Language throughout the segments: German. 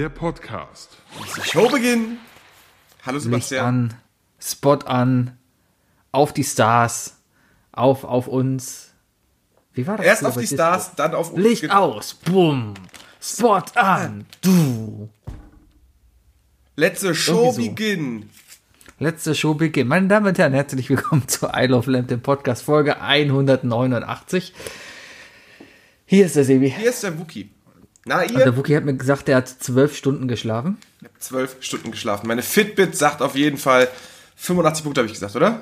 der Podcast. Showbeginn. Hallo Licht Sebastian. an, Spot an, auf die Stars, auf, auf uns. Wie war das? Erst auf die Disco? Stars, dann auf uns. Licht Ge- aus, bumm, Spot an, du. Letzte Show so. beginn. Letzte Show beginnt. Meine Damen und Herren, herzlich willkommen zu I Love Lamp, dem Podcast Folge 189. Hier ist der Sebi. Hier ist der Wookie. Na, ihr? der Wookie hat mir gesagt, der hat zwölf Stunden geschlafen. Ich hab zwölf Stunden geschlafen. Meine Fitbit sagt auf jeden Fall 85 Punkte, habe ich gesagt, oder?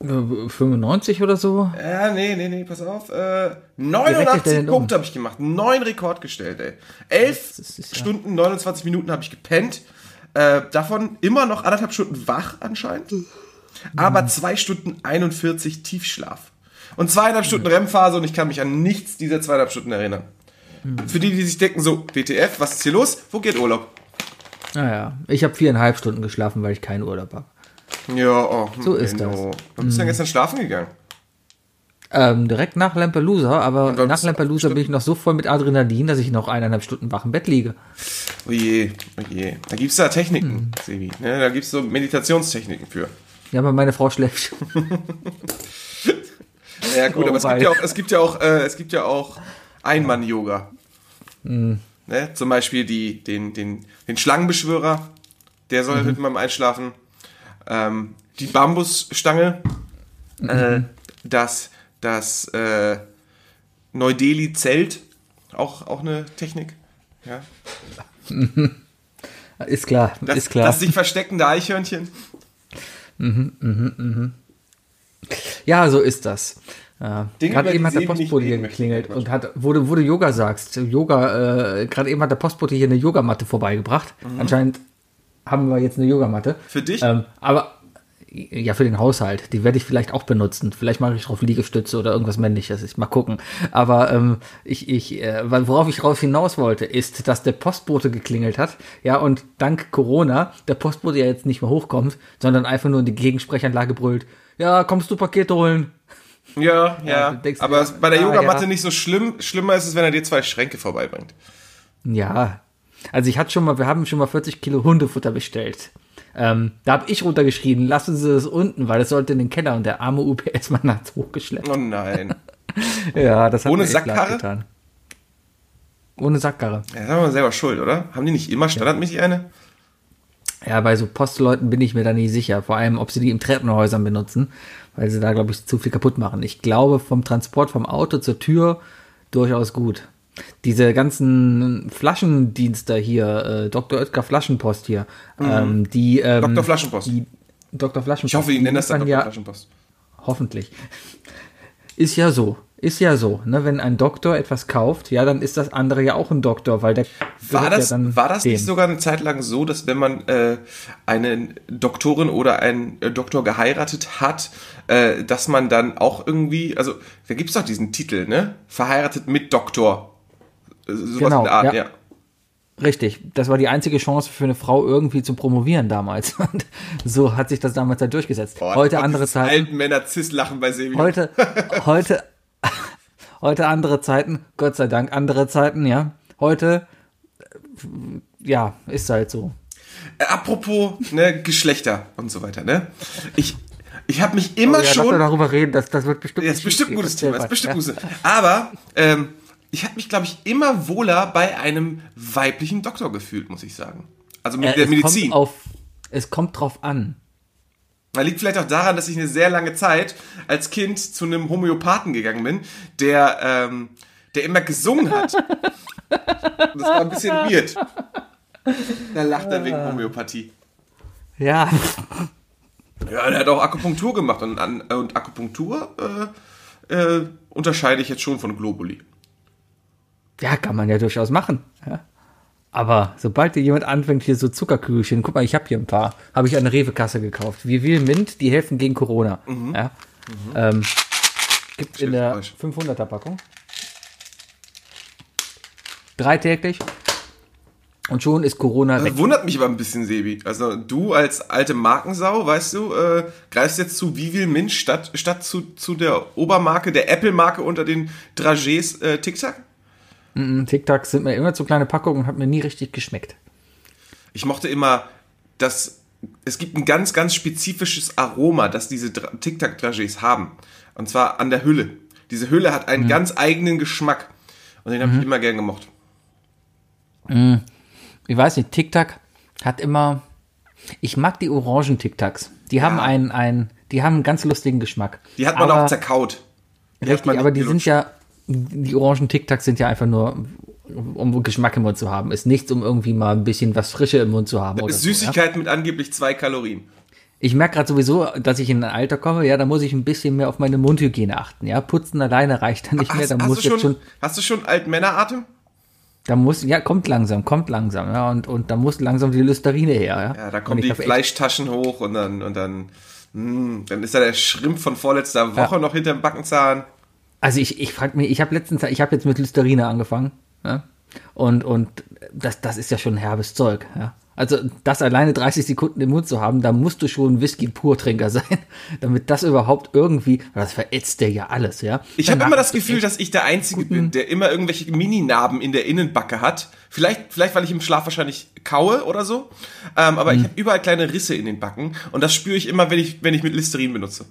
Äh, 95 oder so. Ja, nee, nee, nee, pass auf. Äh, rechnet der 89 denn um? Punkte habe ich gemacht. Neun Rekord gestellt, ey. Elf Das ist ja- Stunden, 29 Minuten habe ich gepennt. Äh, davon immer noch anderthalb Stunden wach anscheinend. Aber zwei Stunden 41 Tiefschlaf. Und zweieinhalb Stunden REM-Phase und ich kann mich an nichts dieser zweieinhalb Stunden erinnern. Für die, die sich denken, so, WTF, was ist hier los? Wo geht Urlaub? Naja, ich habe viereinhalb Stunden geschlafen, weil ich keinen Urlaub habe. Ja, oh, So ist Menno. Wann bist du denn gestern schlafen gegangen? Ähm, direkt nach Lampelusa, aber nach Lampelusa bin ich noch so voll mit Adrenalin, dass ich noch eineinhalb Stunden wach im Bett liege. Oh je, oh. Da gibt's da Techniken, Sebi. Ne? Da gibt's so Meditationstechniken für. Ja, aber meine Frau schläft. Ja gut, Oh, aber es gibt wei. ja auch, es gibt ja auch, äh, es gibt ja auch Einmann-Yoga. Hm. Ne? Zum Beispiel die, den, den, den Schlangenbeschwörer, der soll Mhm. mit beim Einschlafen. Ähm, die Bambusstange, Mhm. äh, das, das äh, Neu-Delhi-Zelt, auch, auch eine Technik. Ja. Ist klar, Das, ist klar. das sich versteckende Eichhörnchen. ja, so ist das. Ja. Gerade eben hat der Postbote hier geklingelt und hat, wo du, wo du Yoga sagst, Yoga, äh, gerade eben hat der Postbote hier eine Yogamatte vorbeigebracht. Mhm. Anscheinend haben wir jetzt eine Yogamatte. Für dich? Ähm, aber ja, für den Haushalt. Die werde ich vielleicht auch benutzen. Vielleicht mache ich drauf Liegestütze oder irgendwas männliches. Ich mal gucken. Aber ähm, ich, ich, äh, worauf ich raus hinaus wollte, ist, dass der Postbote geklingelt hat. Ja, und dank Corona der Postbote ja jetzt nicht mehr hochkommt, sondern einfach nur in die Gegensprechanlage brüllt. Ja, kommst du Pakete holen? Ja, ja. dir, aber ist bei der ah, Yogamatte ja. nicht so schlimm. Schlimmer ist es, wenn er dir zwei Schränke vorbeibringt. Ja. Also ich hatte schon mal, wir haben schon mal 40 Kilo Hundefutter bestellt. Ähm, da habe ich runtergeschrien, lassen Sie es unten, weil es sollte in den Keller und der arme UPS-Mann hat es hochgeschleppt. Oh nein. Ja, das hat Ohne Sackkarre? getan. Ohne Sackkarre. Ja, das haben wir selber schuld, oder? Haben die nicht immer standardmäßig eine? Ja, bei so Postleuten bin ich mir da nie sicher. Vor allem, ob sie die in Treppenhäusern benutzen, weil sie da, glaube ich, zu viel kaputt machen. Ich glaube, vom Transport vom Auto zur Tür durchaus gut. Diese ganzen Flaschendienste hier, äh, Dr. Oetker Flaschenpost hier, ähm, die ähm, Dr. Flaschenpost. Die Dr. Flaschenpost. Ich hoffe, die nennen das dann Dr. ja, Flaschenpost. Hoffentlich. Ist ja so. Ist ja so. Ne? Wenn ein Doktor etwas kauft, ja, dann ist das andere ja auch ein Doktor, weil der War das, ja dann war das nicht dem. sogar eine Zeit lang so, dass wenn man äh, eine Doktorin oder einen äh, Doktor geheiratet hat, äh, dass man dann auch irgendwie, also da gibt's doch diesen Titel, ne? Verheiratet mit Doktor. Äh, Sowas Genau, in der Art, ja. ja. Richtig, das war die einzige Chance für eine Frau irgendwie zu promovieren damals. Und so hat sich das damals halt durchgesetzt. Boah, heute andere Zeiten. alten Männer cis lachen bei Sebi. Heute, heute, heute andere Zeiten. Gott sei Dank andere Zeiten, ja. Heute, äh, ja, ist halt so. Äh, apropos ne, Geschlechter und so weiter, ne? Ich, ich habe mich immer Oh ja, lass schon doch darüber reden, das, das wird bestimmt. Ja, ist bestimmt ein gutes Thema. Ist bestimmt ja. gutes. Aber ähm, ich habe mich, glaube ich, immer wohler bei einem weiblichen Doktor gefühlt, muss ich sagen. Also mit Äh, der Medizin. Kommt auf, es kommt drauf an. Das liegt vielleicht auch daran, dass ich eine sehr lange Zeit als Kind zu einem Homöopathen gegangen bin, der, ähm, der immer gesungen hat. Das war ein bisschen weird. Da lacht er wegen Homöopathie. Ja, Ja, der hat auch Akupunktur gemacht und, an- und Akupunktur äh, äh, unterscheide ich jetzt schon von Globuli. ja, kann man ja durchaus machen. Ja. Aber sobald dir jemand anfängt, hier so Zuckerkügelchen, guck mal, ich habe hier ein paar, habe ich an der Rewe-Kasse gekauft. Wie will Mint, die helfen gegen Corona. Ja. Ähm, gibt in der falsch. 500er Packung. Drei täglich. Und schon ist Corona weg. Das wundert mich aber ein bisschen, Sebi. Also du als alte Markensau, weißt du, äh, greifst jetzt zu Vivil Mint statt, statt zu, zu der Obermarke, der Apple-Marke unter den Dragés äh, Tic Tac? Mm, TikToks sind mir immer zu kleine Packungen und hat mir nie richtig geschmeckt. Ich mochte immer, dass es gibt ein ganz, ganz spezifisches Aroma, das diese Dra- Tic-Tac-Dragés haben. Und zwar an der Hülle. Diese Hülle hat einen ganz eigenen Geschmack. Und den habe ich immer gern gemocht. Ich weiß nicht, TikTok hat immer. Ich mag die orangen TikToks. Die haben einen, einen, die haben einen ganz lustigen Geschmack. Die hat man aber, auch zerkaut. Die Richtig, man aber die gelutscht. sind ja, die orangen TikToks sind ja einfach nur, um Geschmack im Mund zu haben. Ist nichts, um irgendwie mal ein bisschen was Frische im Mund zu haben. Oder so, ja? Süßigkeit mit angeblich zwei Kalorien. Ich merke gerade sowieso, dass ich in ein Alter komme, ja, da muss ich ein bisschen mehr auf meine Mundhygiene achten. Ja, putzen alleine reicht dann nicht mehr. Hast, Da hast, muss du schon, schon, hast du schon Altmänneratem? da muss, ja, kommt langsam, kommt langsam, ja, und, und da muss langsam die Listerine her, ja. Ja, da kommen die Fleischtaschen hoch und dann, und dann, mh, dann ist da der Schrimp von vorletzter Woche noch hinterm Backenzahn. Also ich, ich frage mich, ich habe letztens, ich habe jetzt mit Listerine angefangen, ja, und, und das, das ist ja schon herbes Zeug, ja. Also das alleine 30 Sekunden im Mund zu haben, da musst du schon Whisky-Purtrinker sein, damit das überhaupt irgendwie, das verätzt dir ja alles, ja. Ich habe immer das Gefühl, dass ich der Einzige bin, der immer irgendwelche Mininarben in der Innenbacke hat. Vielleicht, vielleicht weil ich im Schlaf wahrscheinlich kaue oder so. Ähm, aber ich habe überall kleine Risse in den Backen und das spüre ich immer, wenn ich, wenn ich mit Listerin benutze.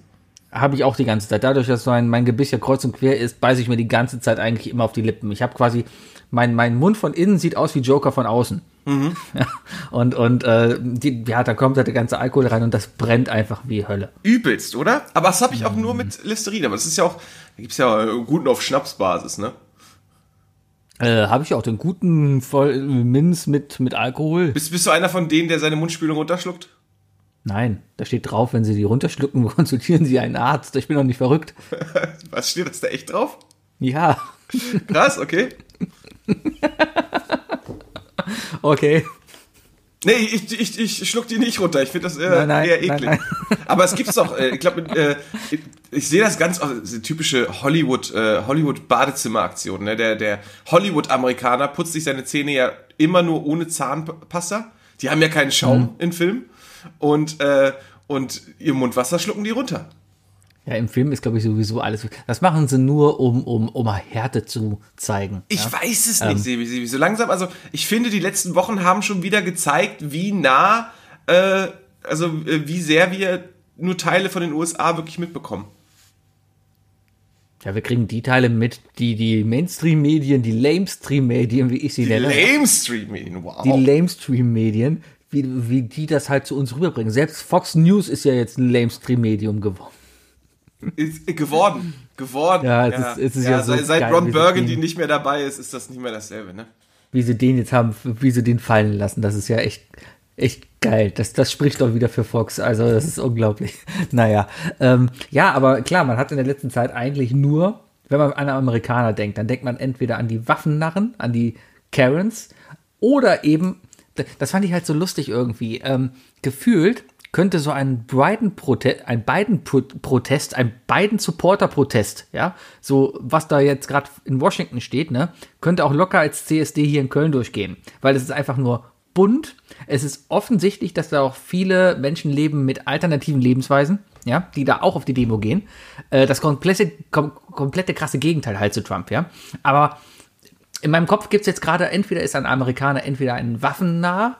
Habe ich auch die ganze Zeit. Dadurch, dass mein, mein Gebiss ja kreuz und quer ist, beiße ich mir die ganze Zeit eigentlich immer auf die Lippen. Ich habe quasi, mein, mein Mund von innen sieht aus wie Joker von außen. Ja, und und äh, die, ja, da kommt halt der ganze Alkohol rein und das brennt einfach wie Hölle. Übelst, oder? Aber das habe ich auch nur mit Listerin. Aber das ist ja auch, da gibt's ja äh, guten auf Schnapsbasis, ne? Äh, habe ich auch den guten voll Minz mit, mit Alkohol? Bist, bist du einer von denen, der seine Mundspülung runterschluckt? Nein, da steht drauf, wenn Sie die runterschlucken, konsultieren Sie einen Arzt. Ich bin doch nicht verrückt. Was steht das da echt drauf? Ja, Krass, okay. okay. Nee, ich, ich, ich schluck die nicht runter. Ich finde das äh, Nein, nein, eher eklig. nein, Aber es gibt's doch, äh, ich glaube, äh, ich, sehe das ganz, also diese typische Hollywood, äh, Hollywood-Badezimmer-Aktion. Ne? Der, der Hollywood-Amerikaner putzt sich seine Zähne ja immer nur ohne Zahnpasta. Die haben ja keinen Schaum Mhm. in Film. Und, äh, und ihr Mundwasser schlucken die runter. Ja, im Film ist, glaube ich, sowieso alles. Das machen sie nur, um, um, um Härte zu zeigen. Ich ja? weiß es Ähm. nicht, Sebi, Sebi. So langsam, also ich finde, die letzten Wochen haben schon wieder gezeigt, wie nah, äh, also äh, wie sehr wir nur Teile von den USA wirklich mitbekommen. Ja, wir kriegen die Teile mit, die die Mainstream-Medien, die Lamestream-Medien, wie ich sie nenne, Lame-Streaming, wow. die Lamestream-Medien, wie, wie die das halt zu uns rüberbringen. Selbst Fox News ist ja jetzt ein Lamestream-Medium geworden. ist geworden. Geworden. Ja, es ist- es ist ja so seit, seit geil, Ron Burgundy nicht mehr dabei ist, ist das nicht mehr dasselbe, ne? Wie sie den jetzt haben, wie sie den fallen lassen, das ist ja echt, echt geil. Das, das spricht doch wieder für Fox. Also, das ist unglaublich. Naja, ähm, ja, aber klar, man hat in der letzten Zeit eigentlich nur, wenn man an Amerikaner denkt, dann denkt man entweder an die Waffennarren, an die Karens oder eben, das fand ich halt so lustig irgendwie, ähm, gefühlt könnte so ein Biden-Protest, ein Biden-Protest, ein Biden-Supporter-Protest, ja, so was da jetzt gerade in Washington steht, ne, könnte auch locker als CSD hier in Köln durchgehen, weil es ist einfach nur bunt. Es ist offensichtlich, dass da auch viele Menschen leben mit alternativen Lebensweisen, ja, die da auch auf die Demo gehen. Äh, das komplette, kom komplette krasse Gegenteil halt zu Trump, ja. Aber in meinem Kopf gibt es jetzt gerade, entweder ist ein Amerikaner entweder ein Waffennah,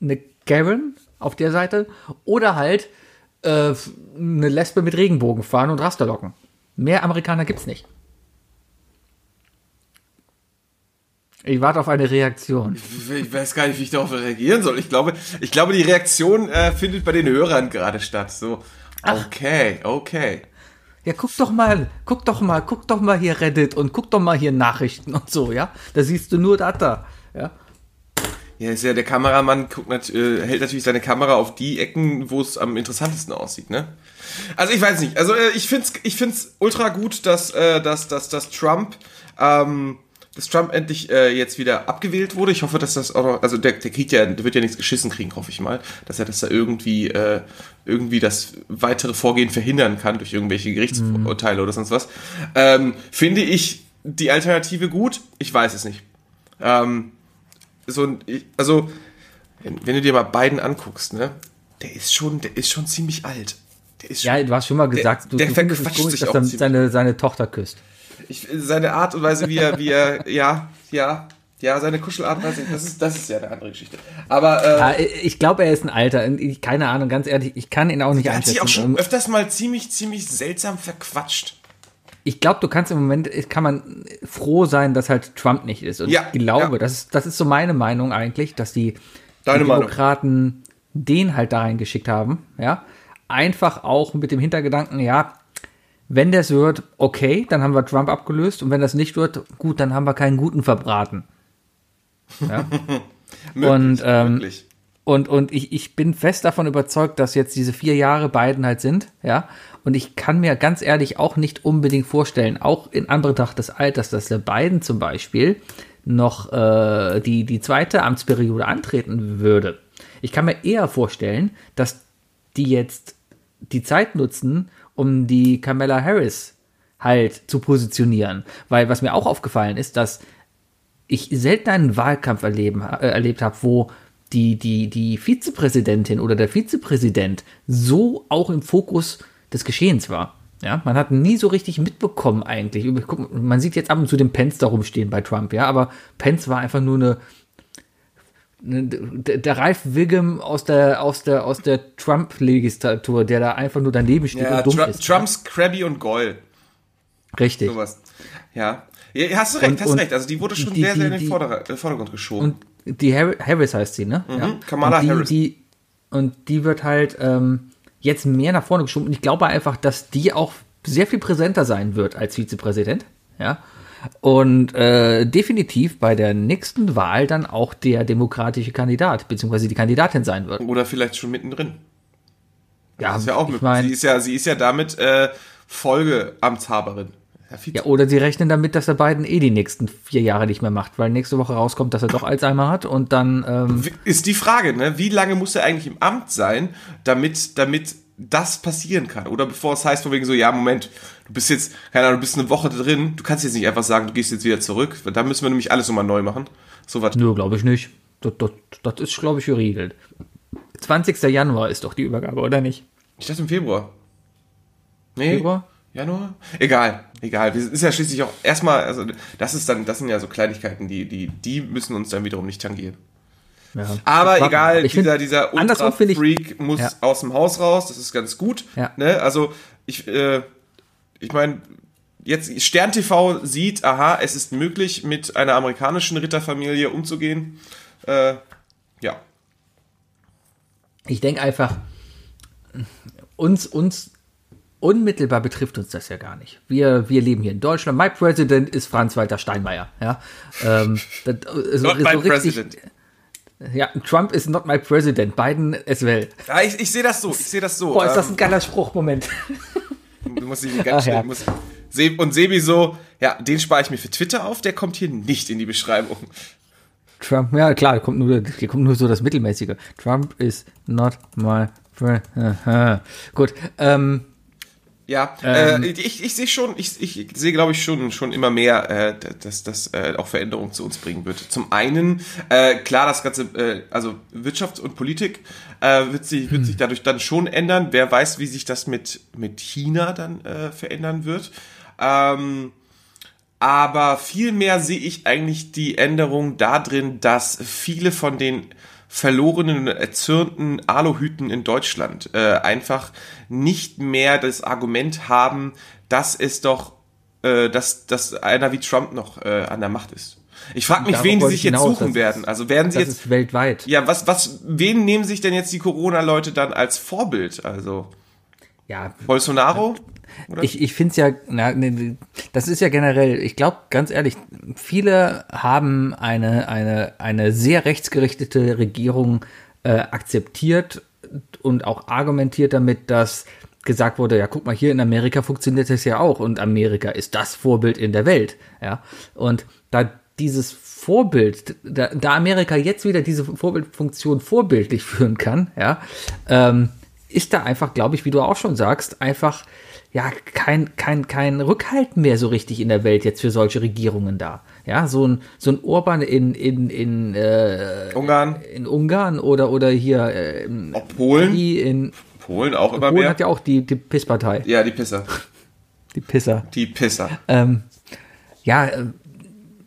eine Karen auf der Seite, oder halt äh, eine Lesbe mit Regenbogen fahren und Rasterlocken. Mehr Amerikaner gibt's nicht. Ich warte auf eine Reaktion. Ich weiß gar nicht, wie ich darauf reagieren soll. Ich glaube, ich glaube, die Reaktion äh, findet bei den Hörern gerade statt. So, okay, okay. Ja, guck doch mal, guck doch mal, guck doch mal hier Reddit und guck doch mal hier Nachrichten und so, ja. Da siehst du nur das da, ja. Ja, ist ja der Kameramann guckt äh, hält natürlich seine Kamera auf die Ecken, wo es am interessantesten aussieht, ne? Also ich weiß nicht. Also äh, ich find's, ich find's ultra gut, dass, äh, dass, dass, dass Trump, ähm, dass Trump endlich äh, jetzt wieder abgewählt wurde. Ich hoffe, dass das auch noch, also der, der kriegt ja, der wird ja nichts geschissen kriegen, hoffe ich mal, dass er das da irgendwie, äh, irgendwie das weitere Vorgehen verhindern kann durch irgendwelche Gerichtsurteile oder sonst was. Ähm, finde ich die Alternative gut? Ich weiß es nicht. Ähm, so also, wenn, du dir mal beiden anguckst, ne, der ist schon, der ist schon ziemlich alt. Der ist schon, Ja, du hast schon mal gesagt, du, der du findest es komisch, sich dass er seine, seine Tochter küsst. Ich, seine Art und Weise, wie er, wie er, ja, ja, ja, seine Kuschelart, das ist, das ist ja eine andere Geschichte. Aber äh, Ja, ich glaube, er ist ein Alter. Ich- Keine Ahnung, ganz ehrlich, ich kann ihn auch nicht er hat sich auch einschätzen. schon Ähm, öfters mal ziemlich, ziemlich seltsam verquatscht. Ich glaube, du kannst im Moment, kann man froh sein, dass halt Trump nicht ist. Und Ja, ich glaube, ja. das, ist, das ist so meine Meinung eigentlich, dass die, die Meinung. Demokraten den halt da reingeschickt haben. Ja, einfach auch mit dem Hintergedanken, ja, wenn das wird, okay, dann haben wir Trump abgelöst. Und wenn das nicht wird, gut, dann haben wir keinen guten verbraten. Ja. Möglich, Und, ähm, möglich. Und, und ich, ich bin fest davon überzeugt, dass jetzt diese vier Jahre Biden halt sind, ja. Und ich kann mir ganz ehrlich auch nicht unbedingt vorstellen, auch in Anbetracht des Alters, dass der Biden zum Beispiel noch äh, die, die zweite Amtsperiode antreten würde. Ich kann mir eher vorstellen, dass die jetzt die Zeit nutzen, um die Kamala Harris halt zu positionieren. Weil was mir auch aufgefallen ist, dass ich selten einen Wahlkampf erleben, äh, erlebt habe, wo die, die, die Vizepräsidentin oder der Vizepräsident so auch im Fokus des Geschehens war. Ja, man hat nie so richtig mitbekommen eigentlich. Man sieht jetzt ab und zu den Pence da rumstehen bei Trump, ja, aber Pence war einfach nur eine der, der Ralph Wiggum aus der, aus der, aus der Trump-Legislatur, der da einfach nur daneben steht Ja, und dumm Tru ist. Trumps Krabby und Goyle. Richtig. Sowas. Ja. ja. Hast du recht, Und- hast und recht. Also die wurde schon die- sehr, die- sehr in den die- Vorder äh, Vordergrund geschoben. Und die Har Harris heißt sie, ne? Ja. Mhm, Kamala und die, Harris. Die, und die wird halt ähm, jetzt mehr nach vorne geschoben. Und ich glaube einfach, dass die auch sehr viel präsenter sein wird als Vizepräsident. Ja. Und äh, definitiv bei der nächsten Wahl dann auch der demokratische Kandidat, beziehungsweise die Kandidatin sein wird. Oder vielleicht schon mittendrin. Ja, Das ist ja auch ich mein, sie, ist ja, sie ist ja damit äh, Folgeamtshaberin. Ja, oder sie rechnen damit, dass er Biden eh die nächsten vier Jahre nicht mehr macht, weil nächste Woche rauskommt, dass er doch Alzheimer hat und dann ähm, Ist die Frage, ne? Wie lange muss er eigentlich im Amt sein, damit, damit das passieren kann? Oder bevor es heißt, von wegen so, ja, Moment, du bist jetzt, keine Ahnung, du bist eine Woche drin, du kannst jetzt nicht einfach sagen, du gehst jetzt wieder zurück. weil Dann müssen wir nämlich alles nochmal neu machen. So was. Nö, glaube ich nicht. Das, das, das ist, glaube ich, geregelt. 20. Januar ist doch die Übergabe, oder nicht? Ich dachte im Februar. Nee. Februar? Januar? Egal, egal. Wir ist ja schließlich auch erstmal, also das ist dann, das sind ja so Kleinigkeiten, die, die, die müssen uns dann wiederum nicht tangieren. Ja. Aber Warte, egal, ich find- dieser, dieser Ultra-Freak muss Ja. aus dem Haus raus, das ist ganz gut. Ja. Ne? Also, ich, äh, ich meine, jetzt Stern TV sieht, aha, es ist möglich, mit einer amerikanischen Ritterfamilie umzugehen. Äh, ja. Ich denke einfach, uns, uns unmittelbar betrifft uns das ja gar nicht. Wir, wir leben hier in Deutschland. My President ist Franz-Walter Steinmeier. Ja, ähm, das, so, Not my president. Ja, Trump ist not my president. Biden as well. Ja, ich, ich sehe das so, ich sehe das so. Boah, ist das Ähm, ein geiler Spruch. Moment. Du musst dich ganz Ach, schnell. ja. Muss, Se- und Sebi so, ja, den spare ich mir für Twitter auf, der kommt hier nicht in die Beschreibung. Trump, ja klar, hier kommt nur, kommt nur so das Mittelmäßige. Trump is not my friend. Gut, ähm, Ja, Ähm. äh, ich, ich sehe schon, ich, ich sehe, glaube ich, schon, schon immer mehr, äh, dass das äh, auch Veränderungen zu uns bringen wird. Zum einen, äh, klar, das ganze, äh, also Wirtschaft und Politik äh, wird, sich, wird sich dadurch dann schon ändern. Wer weiß, wie sich das mit, mit China dann äh, verändern wird. Ähm, aber vielmehr sehe ich eigentlich die Änderung darin, dass viele von den verlorenen und erzürnten Aluhüten in Deutschland äh, einfach nicht mehr das Argument haben, dass es doch, äh, dass, dass einer wie Trump noch äh, an der Macht ist. Ich frage mich, wen die sich ich jetzt suchen werden. Also werden sie das jetzt, ist weltweit. ja, was, was, wen nehmen sich denn jetzt die Corona-Leute dann als Vorbild? Also Ja, Bolsonaro? Oder? Ich, ich finde es ja, na, ne, das ist ja generell, ich glaube, ganz ehrlich, viele haben eine, eine, eine sehr rechtsgerichtete Regierung äh, akzeptiert und auch argumentiert damit, dass gesagt wurde, ja, guck mal, hier in Amerika funktioniert das ja auch und Amerika ist das Vorbild in der Welt, ja. Und da dieses Vorbild, da, da Amerika jetzt wieder diese Vorbildfunktion vorbildlich führen kann, ja, ähm, ist da einfach, glaube ich, wie du auch schon sagst, einfach ja kein, kein, kein Rückhalt mehr so richtig in der Welt jetzt für solche Regierungen da. Ja, so ein, so ein Orban in, in, in, äh, Ungarn? in Ungarn oder, oder hier äh, in, Auch Polen? in Polen auch immer Polen mehr? hat ja auch die, die Pisspartei, ja, die Pisser. die Pisser. Die Pisser. Ähm, Ja, äh,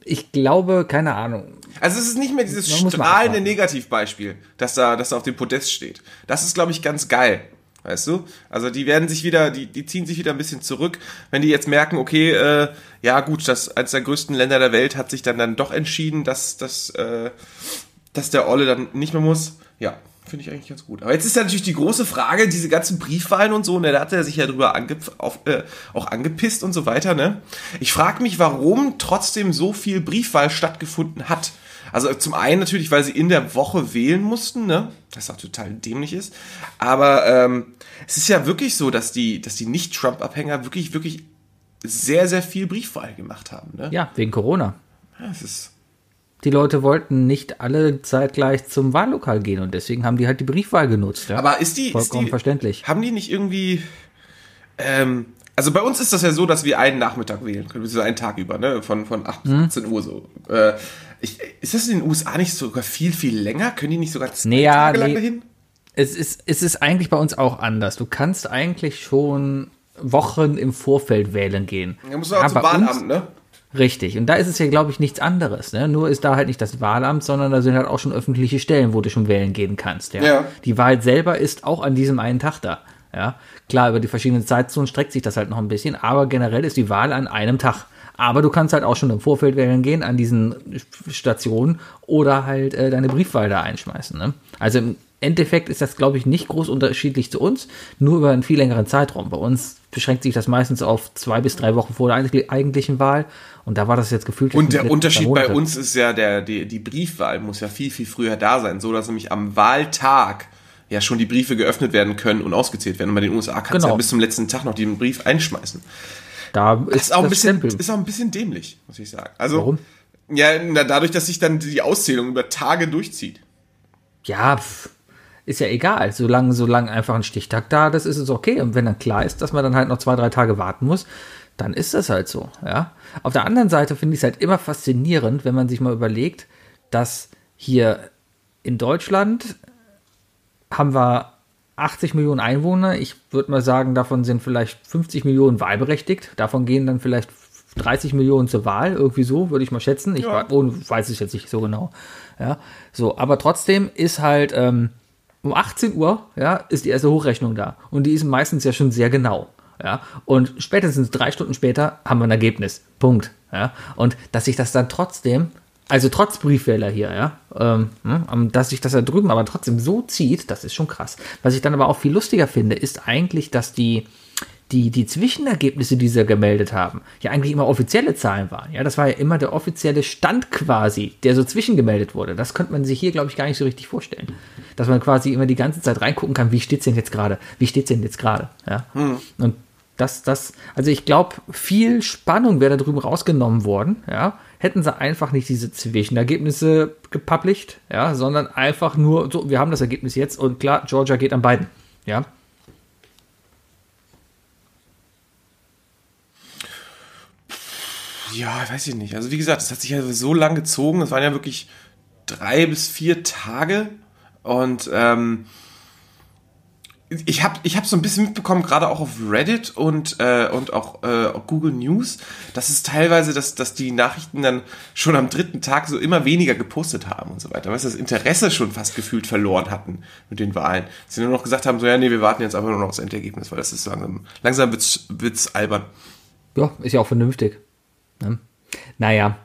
ich glaube, keine Ahnung. Also es ist nicht mehr dieses strahlende. Negativbeispiel, dass da, dass da auf dem Podest steht. Das ist, glaube ich, ganz geil. Weißt du? Also die werden sich wieder, die, die ziehen sich wieder ein bisschen zurück, wenn die jetzt merken, okay, äh, ja gut, das eines der größten Länder der Welt hat sich dann dann doch entschieden, dass, dass, äh, dass der Olle dann nicht mehr muss. Ja, finde ich eigentlich ganz gut. Aber jetzt ist ja natürlich die große Frage, diese ganzen Briefwahlen und so, ne, da hat er sich ja drüber ange auf, äh, auch angepisst und so weiter, ne? Ich frage mich, warum trotzdem so viel Briefwahl stattgefunden hat. Also zum einen natürlich, weil sie in der Woche wählen mussten, ne? Das auch total dämlich ist. Aber ähm, es ist ja wirklich so, dass die, dass die Nicht-Trump-Abhänger wirklich, wirklich sehr, sehr viel Briefwahl gemacht haben, ne? Ja, wegen Corona. Ja, es ist Die Leute wollten nicht alle zeitgleich zum Wahllokal gehen und deswegen haben die halt die Briefwahl genutzt. Ja? Aber ist die, ist Vollkommen die verständlich. Haben die nicht irgendwie, ähm, also bei uns ist das ja so, dass wir einen Nachmittag wählen können, so einen Tag über, ne, von, von 8 bis Mhm. 18 Uhr so. Äh, ich, ist das in den USA nicht sogar viel, viel länger? Können die nicht sogar zwei Nee, Tage lang nee. dahin? Es ist, es ist eigentlich bei uns auch anders. Du kannst eigentlich schon Wochen im Vorfeld wählen gehen. Da muss man auch Ja, zum bei uns- Wahlamt, ne? Richtig. Und da ist es ja, glaube ich, nichts anderes. Ne? Nur ist da halt nicht das Wahlamt, sondern da sind halt auch schon öffentliche Stellen, wo du schon wählen gehen kannst. Ja? Ja. Die Wahl selber ist auch an diesem einen Tag da. Ja? Klar, über die verschiedenen Zeitzonen streckt sich das halt noch ein bisschen, aber generell ist die Wahl an einem Tag. Aber du kannst halt auch schon im Vorfeld wählen gehen an diesen Stationen oder halt äh, deine Briefwahl da einschmeißen. Ne? Also im Endeffekt ist das, glaube ich, nicht groß unterschiedlich zu uns, nur über einen viel längeren Zeitraum. Bei uns beschränkt sich das meistens auf zwei bis drei Wochen vor der eigentlich- eigentlichen Wahl. Und da war das jetzt gefühlt. Und der Unterschied bei uns ist ja, der, die, die Briefwahl muss ja viel, viel früher da sein, so dass nämlich am Wahltag ja schon die Briefe geöffnet werden können und ausgezählt werden. Und bei den USA kannst du Genau. ja bis zum letzten Tag noch den Brief einschmeißen. Da ist ist auch, ein bisschen, Stempel. ist auch ein bisschen dämlich, muss ich sagen. Also, Warum? Ja, na, dadurch, dass sich dann die Auszählung über Tage durchzieht. Ja, ist ja egal. Solange, solange einfach ein Stichtag da, das ist es okay. Und wenn dann klar ist, dass man dann halt noch zwei, drei Tage warten muss, dann ist das halt so, ja. Auf der anderen Seite finde ich es halt immer faszinierend, wenn man sich mal überlegt, dass hier in Deutschland haben wir 80 Millionen Einwohner. Ich würde mal sagen, davon sind vielleicht 50 Millionen wahlberechtigt. Davon gehen dann vielleicht 30 Millionen zur Wahl, irgendwie so, würde ich mal schätzen. Ich Ja. weiß es jetzt nicht so genau. Ja, so, aber trotzdem ist halt ähm, um 18 Uhr, ja, ist die erste Hochrechnung da. Und die ist meistens ja schon sehr genau. Ja, und spätestens drei Stunden später haben wir ein Ergebnis. Punkt. Ja, und dass sich das dann trotzdem, also trotz Briefwähler hier, ja, ähm, hm, dass sich das da drüben aber trotzdem so zieht, das ist schon krass. Was ich dann aber auch viel lustiger finde, ist eigentlich, dass die, die, die Zwischenergebnisse, die sie gemeldet haben, ja eigentlich immer offizielle Zahlen waren. Ja, das war ja immer der offizielle Stand quasi, der so zwischengemeldet wurde. Das könnte man sich hier, glaube ich, gar nicht so richtig vorstellen. Dass man quasi immer die ganze Zeit reingucken kann, wie steht's denn jetzt gerade? Wie steht's denn jetzt gerade? Ja. Und das, das, also ich glaube, viel Spannung wäre da drüben rausgenommen worden, ja. Hätten sie einfach nicht diese Zwischenergebnisse gepublished, ja, sondern einfach nur, so, wir haben das Ergebnis jetzt und klar, Georgia geht an beiden, ja. Ja, weiß ich nicht. Also wie gesagt, das hat sich ja so lang gezogen. Das waren ja wirklich drei bis vier Tage. Und ähm, ich habe ich hab so ein bisschen mitbekommen, gerade auch auf Reddit und, äh, und auch äh, Google News, dass es teilweise, dass, dass die Nachrichten dann schon am dritten Tag so immer weniger gepostet haben und so weiter. Weißt du, das Interesse schon fast gefühlt verloren hatten mit den Wahlen. Sie nur noch gesagt haben, so ja, nee, wir warten jetzt einfach nur noch aufs Endergebnis, weil das ist langsam, langsam wird's, wird's albern. Ja, ist ja auch vernünftig. Ne? Naja,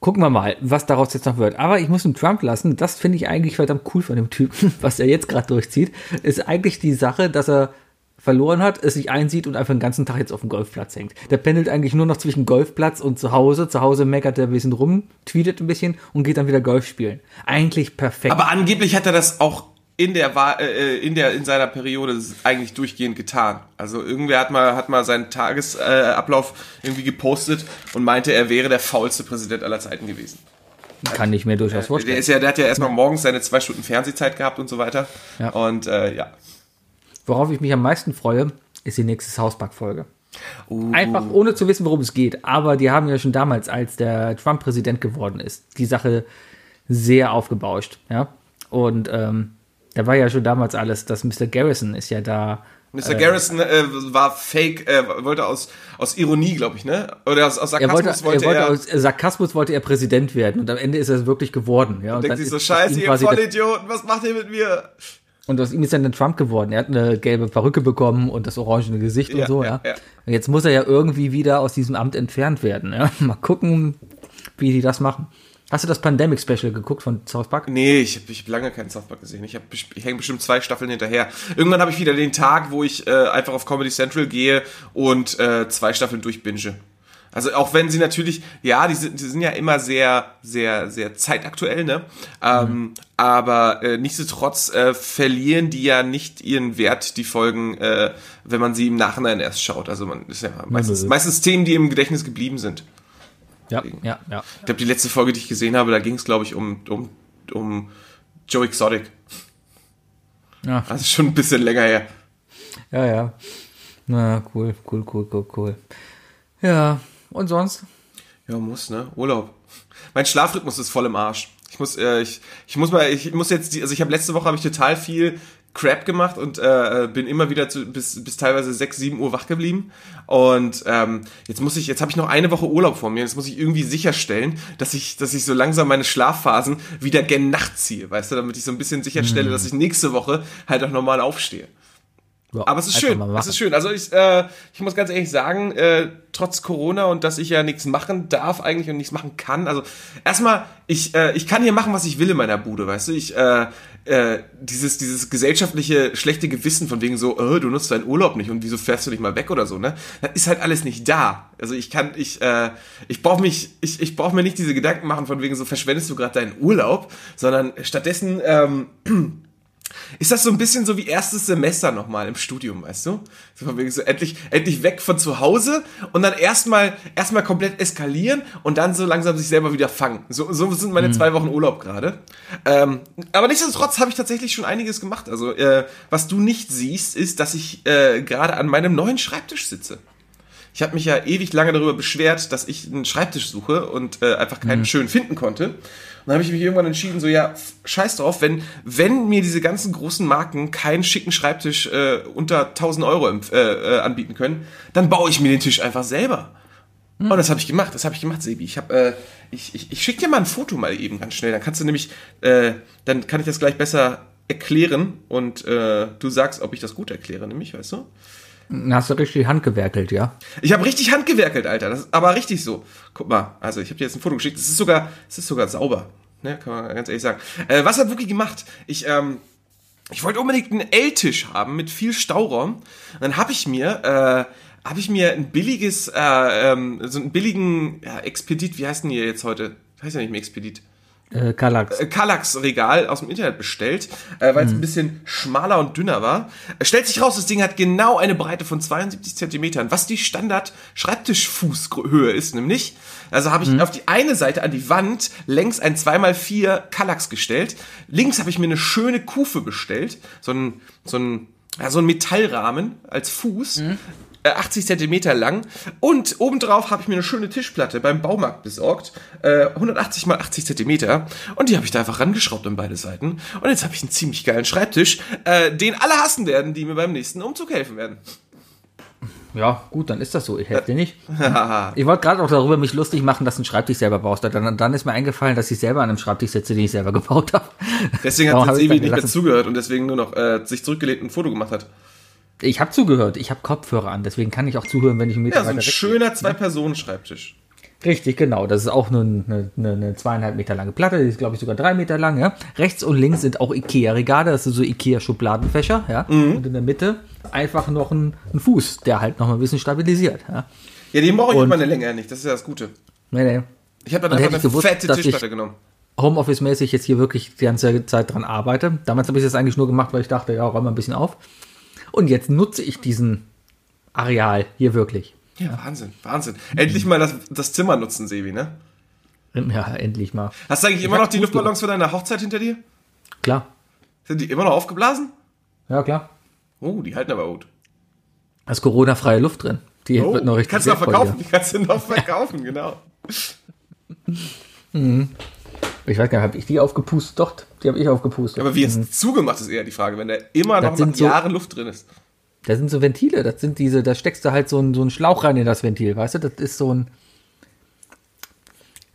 gucken wir mal, was daraus jetzt noch wird. Aber ich muss ihm Trump lassen. Das finde ich eigentlich verdammt cool von dem Typen, was er jetzt gerade durchzieht. Ist eigentlich die Sache, dass er verloren hat, es sich einsieht und einfach den ganzen Tag jetzt auf dem Golfplatz hängt. Der pendelt eigentlich nur noch zwischen Golfplatz und zu Hause. Zu Hause meckert er ein bisschen rum, tweetet ein bisschen und geht dann wieder Golf spielen. Eigentlich perfekt. Aber angeblich hat er das auch in der Wahl, äh, in der in seiner Periode eigentlich durchgehend getan. Also irgendwer hat mal hat mal seinen Tagesablauf äh, irgendwie gepostet und meinte, er wäre der faulste Präsident aller Zeiten gewesen. Kann ich mir durchaus Der vorstellen. ist ja, der hat ja erstmal morgens seine zwei Stunden Fernsehzeit gehabt und so weiter. Ja. Und äh, ja. Worauf ich mich am meisten freue, ist die nächste Hausback-Folge. Uh, Einfach ohne zu wissen, worum es geht. Aber die haben ja schon damals, als der Trump Präsident geworden ist, die Sache sehr aufgebauscht. Ja? Und ähm, da war ja schon damals alles, dass Mr. Garrison ist ja da Mr. Garrison äh, war fake, äh, wollte aus, aus Ironie, glaube ich, ne? Oder aus, aus Er Sarkasmus wollte, wollte, er wollte er. aus Sarkasmus wollte er Präsident werden und am Ende ist er es wirklich geworden. Ja, und denkt dann sich so, scheiße, ihr Vollidioten, was macht ihr mit mir? Und aus ihm ist dann Trump geworden. Er hat eine gelbe Perücke bekommen und das orangene Gesicht Ja, und so, ja, ja. ja. Und jetzt muss er ja irgendwie wieder aus diesem Amt entfernt werden. Ja. Mal gucken, wie die das machen. Hast du das Pandemic Special geguckt von South Park? Nee, ich habe ich hab lange keinen South Park gesehen. Ich, hab, ich hänge bestimmt zwei Staffeln hinterher. Irgendwann habe ich wieder den Tag, wo ich äh, einfach auf Comedy Central gehe und äh, zwei Staffeln durchbinge. Also auch wenn sie natürlich, ja, die sind, die sind ja immer sehr, sehr, sehr zeitaktuell, ne? Ähm, aber äh, nichtsdestotrotz äh, verlieren die ja nicht ihren Wert, die Folgen, äh, wenn man sie im Nachhinein erst schaut. Also man ist ja meistens, meistens Themen, die im Gedächtnis geblieben sind. Ja, ja, ja. Ich glaube, die letzte Folge, die ich gesehen habe, da ging es, glaube ich, um, um, um Joe Exotic. Ja, Also schon ein bisschen länger her. ja, ja. Na, cool, cool, cool, cool, cool. Ja, und sonst? Ja, muss, ne? Urlaub. Mein Schlafrhythmus ist voll im Arsch. Ich muss, äh, ich, ich muss mal, ich muss jetzt, die, also ich habe letzte Woche habe ich total viel Crap gemacht und äh, bin immer wieder zu, bis, bis teilweise 6, 7 Uhr wach geblieben. Und ähm, jetzt muss ich, jetzt habe ich noch eine Woche Urlaub vor mir. Jetzt muss ich irgendwie sicherstellen, dass ich, dass ich so langsam meine Schlafphasen wieder gen Nacht ziehe, weißt du, damit ich so ein bisschen sicherstelle, dass ich nächste Woche halt auch normal aufstehe. Ja, Aber es ist schön, es ist schön. Also ich, äh, ich muss ganz ehrlich sagen, äh, trotz Corona und dass ich ja nichts machen darf eigentlich und nichts machen kann. Also erstmal, ich, äh, ich kann hier machen, was ich will in meiner Bude, weißt du. Ich, äh, äh, dieses, dieses gesellschaftliche schlechte Gewissen von wegen so, äh, du nutzt deinen Urlaub nicht und wieso fährst du nicht mal weg oder so, ne? Das ist halt alles nicht da. Also ich kann, ich, äh, ich brauche mich, ich, ich brauche mir nicht diese Gedanken machen von wegen so, verschwendest du gerade deinen Urlaub, sondern stattdessen, ähm, ist das so ein bisschen so wie erstes Semester nochmal im Studium, weißt du? So so endlich, endlich weg von zu Hause und dann erstmal erstmal komplett eskalieren und dann so langsam sich selber wieder fangen. So, so sind meine zwei Wochen Urlaub gerade. Ähm, aber nichtsdestotrotz habe ich tatsächlich schon einiges gemacht. Also äh, was du nicht siehst, ist, dass ich äh, gerade an meinem neuen Schreibtisch sitze. Ich habe mich ja ewig lange darüber beschwert, dass ich einen Schreibtisch suche und äh, einfach keinen schön finden konnte. Und dann habe ich mich irgendwann entschieden, so ja, scheiß drauf, wenn, wenn mir diese ganzen großen Marken keinen schicken Schreibtisch äh, unter 1000 Euro äh, äh, anbieten können, dann baue ich mir den Tisch einfach selber. Und das habe ich gemacht, das habe ich gemacht, Sebi. Ich habe, äh, ich, ich, ich schicke dir mal ein Foto mal eben ganz schnell. Dann kannst du nämlich, äh, dann kann ich das gleich besser erklären und äh, du sagst, ob ich das gut erkläre, nämlich, weißt du? Hast du richtig die Hand gewerkelt, ja? Ich habe richtig handgewerkelt, Alter. Das ist aber richtig so. Guck mal, also ich habe dir jetzt ein Foto geschickt. Es ist sogar, es ist sogar sauber. Ne, kann man ganz ehrlich sagen. Äh, was hat Wookie gemacht? Ich, ähm, ich wollte unbedingt einen L-Tisch haben mit viel Stauraum. Und dann habe ich mir, äh, habe ich mir ein billiges, äh, ähm, so einen billigen ja, Expedit, wie heißt denn hier jetzt heute? Heißt ja nicht mehr Expedit. Äh, Kallax. Äh, Kallax-Regal aus dem Internet bestellt, äh, weil es ein bisschen schmaler und dünner war. Stellt sich raus, das Ding hat genau eine Breite von 72 Zentimetern, was die Standard-Schreibtischfußhöhe ist, nämlich. Also habe ich auf die eine Seite an die Wand längs ein 2x4 Kallax gestellt. Links habe ich mir eine schöne Kufe bestellt, so ein, so ein, ja, so ein Metallrahmen als Fuß. äh, 80 Zentimeter lang und obendrauf habe ich mir eine schöne Tischplatte beim Baumarkt besorgt, äh, 180 mal 80 Zentimeter und die habe ich da einfach rangeschraubt an beide Seiten und jetzt habe ich einen ziemlich geilen Schreibtisch, äh, den alle hassen werden, die mir beim nächsten Umzug helfen werden. Ja, gut, dann ist das so. Ich helfe dir nicht. ich wollte gerade auch darüber mich lustig machen, dass du einen Schreibtisch selber baust. Dann, dann ist mir eingefallen, dass ich selber an einem Schreibtisch sitze, den ich selber gebaut habe. Deswegen hat hab jetzt dann nicht mehr zugehört und deswegen nur noch äh, sich zurückgelehnt und ein Foto gemacht hat. Ich habe zugehört. Ich habe Kopfhörer an. Deswegen kann ich auch zuhören, wenn ich einen Meter Ja, so ein schöner Zwei-Personen-Schreibtisch. Richtig, genau. Das ist auch nur eine, eine, eine zweieinhalb Meter lange Platte, die ist, glaube ich, sogar drei Meter lang. Ja? Rechts und links sind auch Ikea-Regale, das sind so Ikea-Schubladenfächer. Ja? Mhm. Und in der Mitte einfach noch ein, ein Fuß, der halt noch mal ein bisschen stabilisiert. Ja? Ja, den brauche ich Und- immer eine Länge nicht, das ist ja das Gute. Nee, nee. Ich habe dann einfach eine gewusst, fette Tischplatte genommen. Homeoffice-mäßig jetzt hier wirklich die ganze Zeit dran arbeite. Damals habe ich das eigentlich nur gemacht, weil ich dachte, ja, räum mal ein bisschen auf. Und jetzt nutze ich diesen Areal hier wirklich. Ja, Wahnsinn, Wahnsinn. Endlich mal das, das Zimmer nutzen, Sebi, ne? Ja, endlich mal. Hast du eigentlich immer noch die Luftballons von deiner Hochzeit hinter dir? Klar. Sind die immer noch aufgeblasen? Ja, klar. Oh, die halten aber gut. Da ist Corona-freie Luft drin. Die Oh, wird noch richtig kannst du noch verkaufen. Die kannst du noch verkaufen, genau. hier. Ich weiß gar nicht, habe ich die aufgepustet? Doch, die habe ich aufgepustet. Aber wie es zugemacht ist eher die Frage, wenn da immer noch Das nach sind so- Jahren Luft drin ist. Da sind so Ventile, das sind diese, da steckst du halt so einen, so einen Schlauch rein in das Ventil, weißt du? Das ist so ein.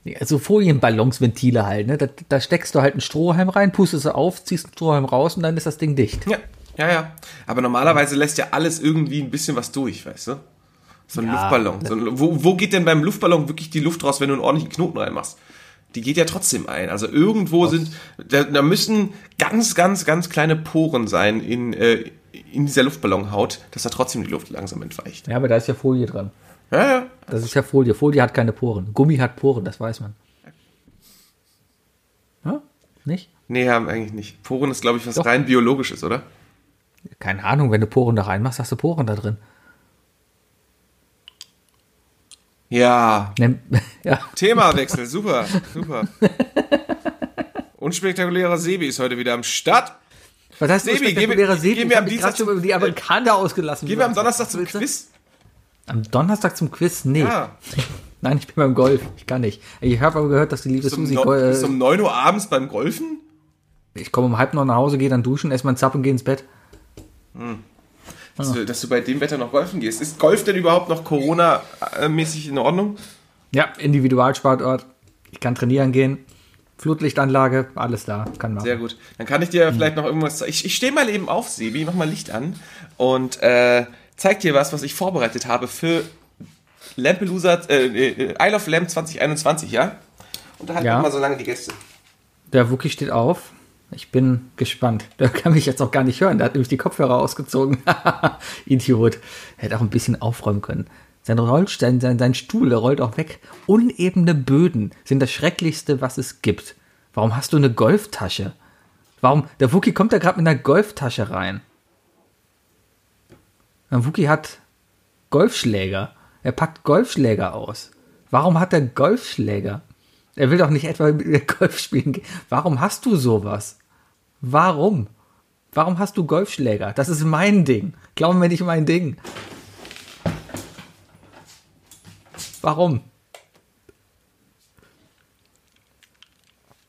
Ja, So Folienballonsventile halt, ne? Da, da steckst du halt einen Strohhalm rein, pustest du auf, ziehst einen Strohhalm raus und dann ist das Ding dicht. Ja, ja, ja. Aber normalerweise lässt ja alles irgendwie ein bisschen was durch, weißt du? So ein Ja. Luftballon. So ein, wo, wo geht denn beim Luftballon wirklich die Luft raus, wenn du einen ordentlichen Knoten reinmachst? Die geht ja trotzdem ein. Also irgendwo sind, da, da müssen ganz, ganz, ganz kleine Poren sein in, äh, in dieser Luftballonhaut, dass da trotzdem die Luft langsam entweicht. Ja, aber da ist ja Folie dran. Ja, ja. Das ist ja Folie. Folie hat keine Poren. Gummi hat Poren, das weiß man. Ja? Nicht? Nee, haben eigentlich nicht. Poren ist, glaube ich, was Doch. rein biologisches, oder? Keine Ahnung, wenn du Poren da reinmachst, hast du Poren da drin. Ja. Ja. Themawechsel, super, super. Unspektakulärer Sebi ist heute wieder am Start. Was heißt Sebi, Sebi, spektakulärer gehen wir- Sebi? gehen wir am Dienstag über die Amerikaner ausgelassen. Gehen wir am Donnerstag zum? Quiz? Am Donnerstag zum Quiz? Nee. Ja. Nein, ich bin beim Golf. Ich kann nicht. Ich habe aber gehört, dass die liebe Bis Susi. no, bis um 9 Uhr abends beim Golfen? ich komme um halb neun nach Hause, gehe dann duschen, esse meinen Zapp und gehe ins Bett. Dass, du, dass du bei dem Wetter noch golfen gehst. Ist Golf denn überhaupt noch Corona-mäßig in Ordnung? Ja, Individualsportort. Ich kann trainieren gehen. Flutlichtanlage, alles da. Kann machen. Sehr gut. Dann kann ich dir vielleicht noch irgendwas zeigen. Ich, ich stehe mal eben auf, Sebi, mach mal Licht an und äh, zeig dir was, was ich vorbereitet habe für Lampelusa, äh, äh, Isle of Lamp 2021, ja? Und da halt Ja. mal so lange die Gäste. Der Wookie steht auf. Ich bin gespannt. Der kann mich jetzt auch gar nicht hören. Der hat nämlich die Kopfhörer ausgezogen. Idiot. Hätte auch ein bisschen aufräumen können. Sein Rollstein, sein, sein Stuhl, der rollt auch weg. Unebene Böden sind das Schrecklichste, was es gibt. Warum hast du eine Golftasche? Warum? Der Wookie kommt da gerade mit einer Golftasche rein. Der Wookie hat Golfschläger. Er packt Golfschläger aus. Warum hat er Golfschläger? Er will doch nicht etwa mit Golf spielen gehen. Warum hast du sowas? Warum? Warum hast du Golfschläger? Das ist mein Ding. Glaub mir nicht mein Ding. Warum?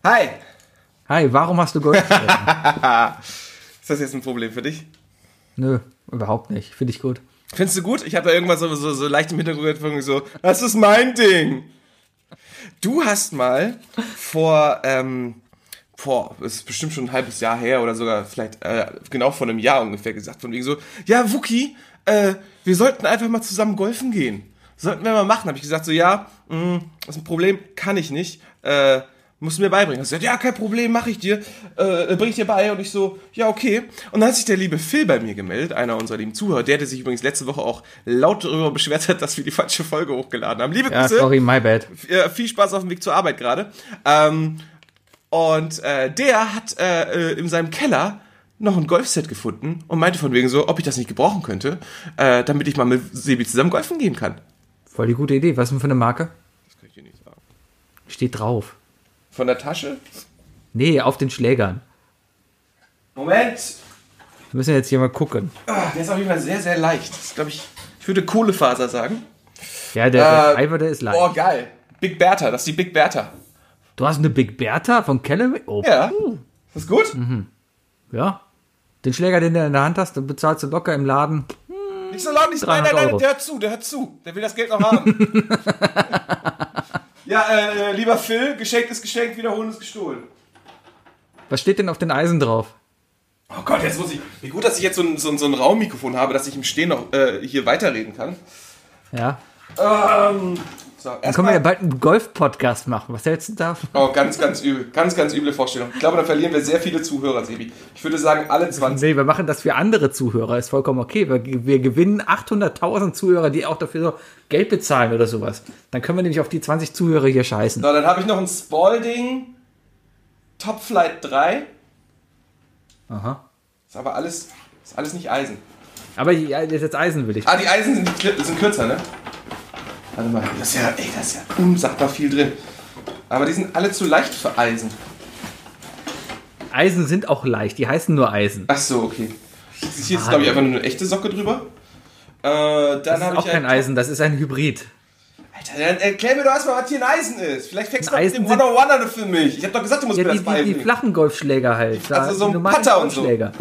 Hi! Hi, warum hast du Golfschläger? Ist das jetzt ein Problem für dich? Nö, überhaupt nicht. Finde ich gut. Findest du gut? Ich habe da irgendwas so, so, so leicht im Hintergrund so, das ist mein Ding. Du hast mal vor, ähm, vor, es ist bestimmt schon ein halbes Jahr her oder sogar vielleicht äh, genau vor einem Jahr ungefähr gesagt, von wegen so, ja, Wookie, äh, wir sollten einfach mal zusammen golfen gehen. Sollten wir mal machen. Habe ich gesagt, so, ja, mh, das ist ein Problem, kann ich nicht. Äh, musst du mir beibringen. Hast du gesagt, ja, kein Problem, mache ich dir, äh, bring ich dir bei. Und ich so, ja, okay. Und dann hat sich der liebe Phil bei mir gemeldet, einer unserer lieben Zuhörer, der, der sich übrigens letzte Woche auch laut darüber beschwert hat, dass wir die falsche Folge hochgeladen haben. Liebe Ja, Grüße. sorry, my bad. Äh, viel Spaß auf dem Weg zur Arbeit gerade. Ähm, und äh, der hat äh, äh, in seinem Keller noch ein Golfset gefunden und meinte von wegen so, ob ich das nicht gebrauchen könnte, äh, damit ich mal mit Sebi zusammen golfen gehen kann. Voll die gute Idee. Was ist denn für eine Marke? Das kann ich dir nicht sagen. Steht drauf. Von der Tasche? Nee, auf den Schlägern. Moment. Wir müssen jetzt hier mal gucken. Ah, der ist auf jeden Fall sehr, sehr leicht. Das ist, glaube ich, ich würde Kohlefaser sagen. Ja, der, der Äh, Driver, der ist leicht. Oh, geil. Big Bertha, das ist die Big Bertha. Du hast eine Big Bertha von Callaway? Oh, Ja. Ist das gut? ja. Den Schläger, den du in der Hand hast, den bezahlst du locker im Laden. Nicht so laut, nicht so. Nein, nein, 300 nein, Euro. der hört zu, der hört zu. Der will das Geld noch haben. ja, äh, lieber Phil, geschenkt ist geschenkt, wiederholen ist gestohlen. Was steht denn auf den Eisen drauf? Oh Gott, jetzt muss ich. Wie gut, dass ich jetzt so ein, so ein, so ein Raummikrofon habe, dass ich im Stehen noch äh, hier weiterreden kann. Ja. Ähm, so, Dann können wir ja bald einen Golf-Podcast machen. Was hältst du davon? Oh, ganz, ganz übel. Ganz, ganz üble Vorstellung. Ich glaube, dann verlieren wir sehr viele Zuhörer, Sebi. Ich würde sagen, alle 20. Nee, wir machen das für andere Zuhörer. Ist vollkommen okay. Wir, wir gewinnen 800.000 Zuhörer, die auch dafür so Geld bezahlen oder sowas. Dann können wir nämlich auf die 20 Zuhörer hier scheißen. So, dann habe ich noch ein Spalding Top Flight 3. Aha. Ist aber alles, ist alles nicht Eisen. Aber ja, das ist jetzt Eisen will ich. Ah, die Eisen sind, sind kürzer, ne? Warte mal, das ist ja, ey, das ist ja unsagbar viel drin. Aber die sind alle zu leicht für Eisen. Eisen sind auch leicht. Die heißen nur Eisen. Ach so, okay. Hier ist, glaube ich, einfach nur eine echte Socke drüber. Äh, dann Das ist auch kein ein- Eisen. Das ist ein Hybrid. Alter, dann erklär mir doch erstmal, was hier ein Eisen ist. Vielleicht fängst du mit dem Eisen sind- 101 an für mich. Ich habe doch gesagt, du musst Ja, mir die, das die, die beibringen. flachen Golfschläger halt. Also so die ein Putter und so. Ein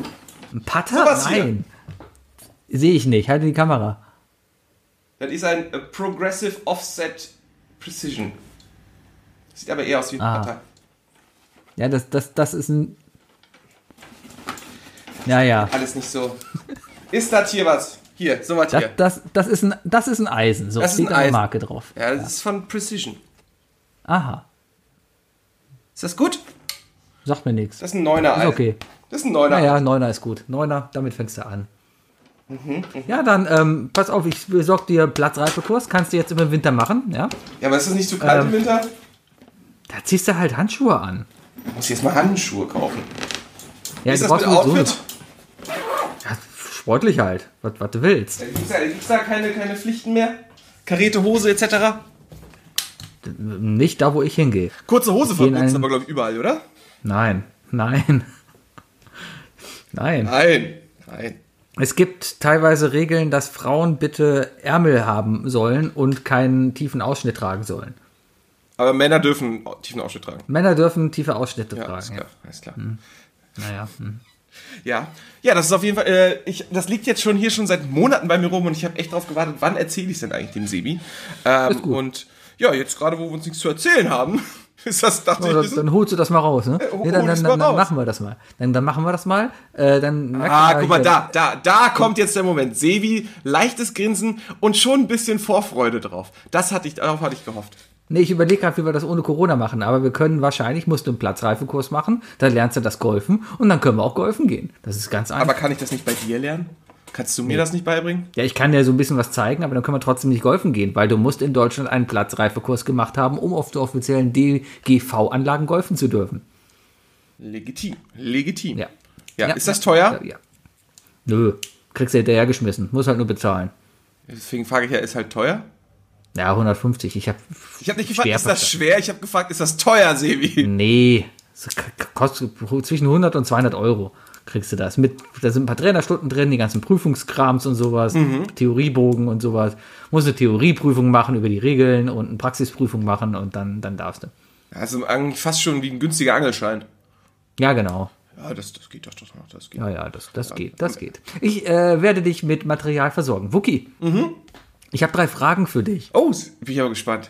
Putter? Sowas hier. Nein. Sehe ich nicht. Halte die Kamera. Das ist ein äh, Progressive Offset Precision. Sieht aber eher aus wie ein Ah. Partei. Ja, das, das, das ist ein. Ja, ja. Alles nicht so. Ist das hier was? Hier, so was Das, hier. das, das, ist ein, das ist ein Eisen. So Das ist steht ein da eine Eisen. Marke drauf. Ja, das ist von Precision. Aha. Ist das gut? Sagt mir nichts. Das ist ein Neuner. Ist okay. Das ist ein Neuner. Naja, Neuner ist gut. Neuner, damit fängst du an. Mhm, Ja, dann, ähm, pass auf, ich besorge dir Platzreifekurs. Kannst du jetzt im Winter machen, ja? Ja, aber ist das nicht zu kalt Ähm. im Winter? Da ziehst du halt Handschuhe an. Muss ich jetzt mal Handschuhe kaufen. Ja, ist du das mit brauchst wohl Outfit? So, ja, sportlich halt, was, was du willst. Gibt es da, gibt's da keine, keine Pflichten mehr? Karete Hose etc.? Nicht da, wo ich hingehe. Kurze Hose verboten aber, glaube ich, überall, oder? Nein, nein. Nein. Nein. Nein. Es gibt teilweise Regeln, dass Frauen bitte Ärmel haben sollen und keinen tiefen Ausschnitt tragen sollen. Aber Männer dürfen tiefen Ausschnitt tragen. Männer dürfen tiefe Ausschnitte Ja, ist tragen. klar. Ist klar. Ja. Naja. Hm. Ja, ja, das ist auf jeden Fall. Äh, ich, das liegt jetzt schon hier schon seit Monaten bei mir rum und ich habe echt drauf gewartet, wann erzähle ich es denn eigentlich dem Sebi? Ähm, Ist gut. Und ja, jetzt gerade, wo wir uns nichts zu erzählen haben, ist das, dachte Oder, ich, ist, dann holst du das mal raus, ne? nee, dann, dann, dann, raus. machen wir das mal. Dann, dann machen wir das mal. Äh, dann Ah, guck mal, da, da, da kommt jetzt der Moment. Sebi, leichtes Grinsen und schon ein bisschen Vorfreude drauf. Das hatte ich, darauf hatte ich gehofft. Nee, ich überlege gerade, wie wir das ohne Corona machen. Aber wir können wahrscheinlich, musst du einen Platzreifekurs machen, dann lernst du das Golfen und dann können wir auch golfen gehen. Das ist ganz einfach. Aber kann ich das nicht bei dir lernen? Kannst du mir das nicht beibringen? Ja, ich kann dir so ein bisschen was zeigen, aber dann können wir trotzdem nicht golfen gehen, weil du musst in Deutschland einen Platzreifekurs gemacht haben, um auf der offiziellen DGV-Anlagen golfen zu dürfen. Legitim. Legitim. Ja. Ja, ist das teuer? Ja. Nö, kriegst du hinterhergeschmissen. Muss halt nur bezahlen. Deswegen frage ich ja, ist halt teuer? Ja, 150. Ich habe Ich habe nicht gefragt, ist das schwer? Ich habe gefragt, ist das teuer, Sebi? Nee, es k- kostet zwischen 100 und 200 Euro kriegst du das. Mit, da sind ein paar Trainerstunden drin, die ganzen Prüfungskrams und sowas, Mhm. Theoriebogen und sowas. Musst eine Theorieprüfung machen über die Regeln und eine Praxisprüfung machen und dann, dann darfst du. Also eigentlich fast schon wie ein günstiger Angelschein. Ja, genau. Ja, das, das geht doch doch noch. Das geht. Ja, ja, das, das geht, das geht. Ich äh, werde dich mit Material versorgen. Wookie, ich habe drei Fragen für dich. Oh, bin ich aber gespannt.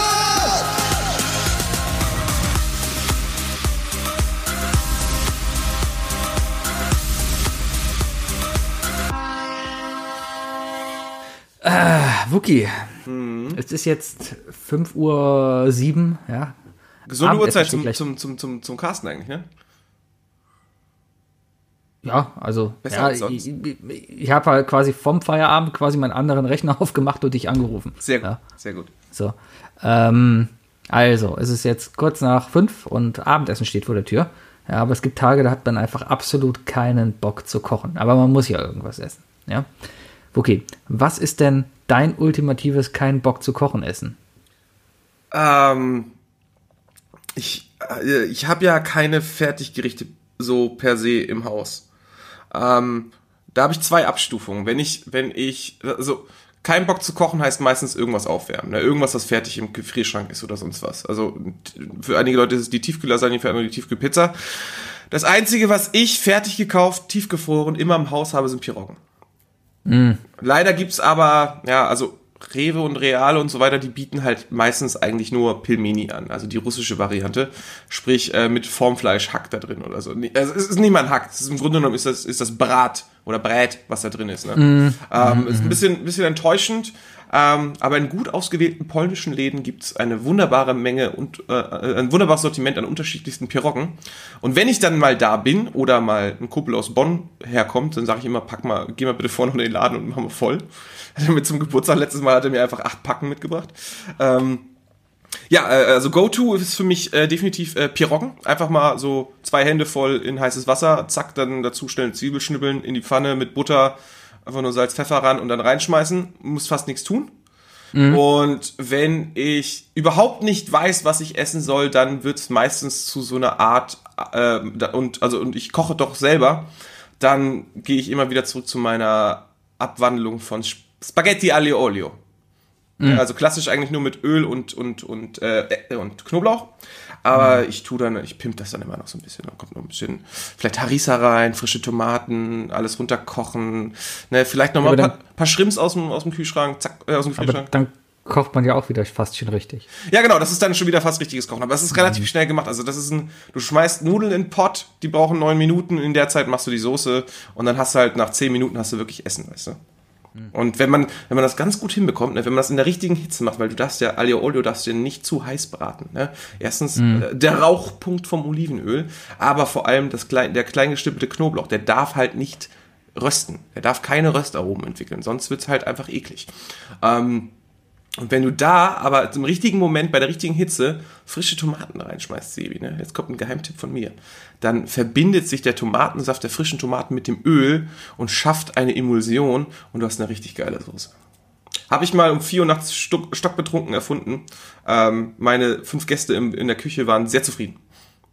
Wookie, es ist jetzt 5 Uhr 7, ja. Gesunde Uhrzeit zum, zum, zum, zum, zum Casten eigentlich, ne? Ja, also Besser ja, als sonst. ich, ich, ich habe halt quasi vom Feierabend quasi meinen anderen Rechner aufgemacht und dich angerufen. Sehr gut, Ja, sehr gut. so. Ähm, also, es ist jetzt kurz nach fünf und Abendessen steht vor der Tür. Ja, aber es gibt Tage, da hat man einfach absolut keinen Bock zu kochen. Aber man muss ja irgendwas essen. Ja. Okay, was ist denn dein ultimatives kein Bock zu kochen Essen? Ähm, ich äh, ich habe ja keine Fertiggerichte so per se im Haus. Ähm, da habe ich zwei Abstufungen. Wenn ich, wenn ich, also kein Bock zu kochen heißt meistens irgendwas aufwärmen. Ne? Irgendwas, was fertig im Gefrierschrank ist oder sonst was. Also für einige Leute ist es die Tiefkühllasagne, für andere die Tiefkühlpizza. Das Einzige, was ich fertig gekauft, tiefgefroren, immer im Haus habe, sind Piroggen. Leider gibt's aber, ja, also Rewe und Reale und so weiter, die bieten halt meistens eigentlich nur Pilmeni an, also die russische Variante, sprich äh, mit Formfleisch Hack da drin oder so. Also es ist nicht mal ein Hack, es ist im Grunde genommen ist das, ist das Brat oder Brät, was da drin ist. Ne? Ähm, ist ein bisschen, bisschen enttäuschend, ähm, aber in gut ausgewählten polnischen Läden gibt's eine wunderbare Menge und äh, ein wunderbares Sortiment an unterschiedlichsten Piroggen. Und wenn ich dann mal da bin oder mal ein Kumpel aus Bonn herkommt, dann sage ich immer, pack mal, geh mal bitte vorne in den Laden und mach mal voll. Hat er mir zum Geburtstag letztes Mal hat er mir einfach acht Packen mitgebracht. Ähm, ja, äh, also Go-To ist für mich äh, definitiv äh, Piroggen. Einfach mal so zwei Hände voll in heißes Wasser, zack, dann dazu schnell Zwiebelschnibbeln in die Pfanne mit Butter, einfach nur Salz, Pfeffer ran und dann reinschmeißen. Muss fast nichts tun. Und wenn ich überhaupt nicht weiß, was ich essen soll, dann wird es meistens zu so einer Art äh, und also und ich koche doch selber, dann gehe ich immer wieder zurück zu meiner Abwandlung von Sp- Spaghetti aglio olio. Ja, Also klassisch eigentlich nur mit Öl und und und äh, und Knoblauch. Aber ich tue dann, ich pimp das dann immer noch so ein bisschen. Da kommt noch ein bisschen, vielleicht Harissa rein, frische Tomaten, alles runterkochen. Ne, vielleicht noch mal aber ein dann- paar, paar Shrimps aus dem, aus dem Kühlschrank, zack, äh, aus dem Aber Kühlschrank. dann kocht man ja auch wieder fast schon richtig. Ja, genau, das ist dann schon wieder fast richtiges Kochen. Aber das ist Mhm. relativ schnell gemacht. Also das ist ein, du schmeißt Nudeln in den Pott, die brauchen neun Minuten, in der Zeit machst du die Soße und dann hast du halt nach zehn Minuten hast du wirklich Essen, weißt du. Mhm. Und wenn man, wenn man das ganz gut hinbekommt, ne, wenn man das in der richtigen Hitze macht, weil du darfst ja, Aglio Olio darfst du ja nicht zu heiß braten. Ne? Erstens äh, der Rauchpunkt vom Olivenöl, aber vor allem das klein, der klein gestimpelte Knoblauch, der darf halt nicht rösten. Der darf keine Röstaromen entwickeln, sonst wird's halt einfach eklig. Ähm, und wenn du da aber im richtigen Moment, bei der richtigen Hitze, frische Tomaten reinschmeißt, Sebi, ne? jetzt kommt ein Geheimtipp von mir, dann verbindet sich der Tomatensaft der frischen Tomaten mit dem Öl und schafft eine Emulsion und du hast eine richtig geile Soße. Habe ich mal um 4 Uhr nachts stock, stockbetrunken erfunden. Ähm, meine fünf Gäste im, in der Küche waren sehr zufrieden.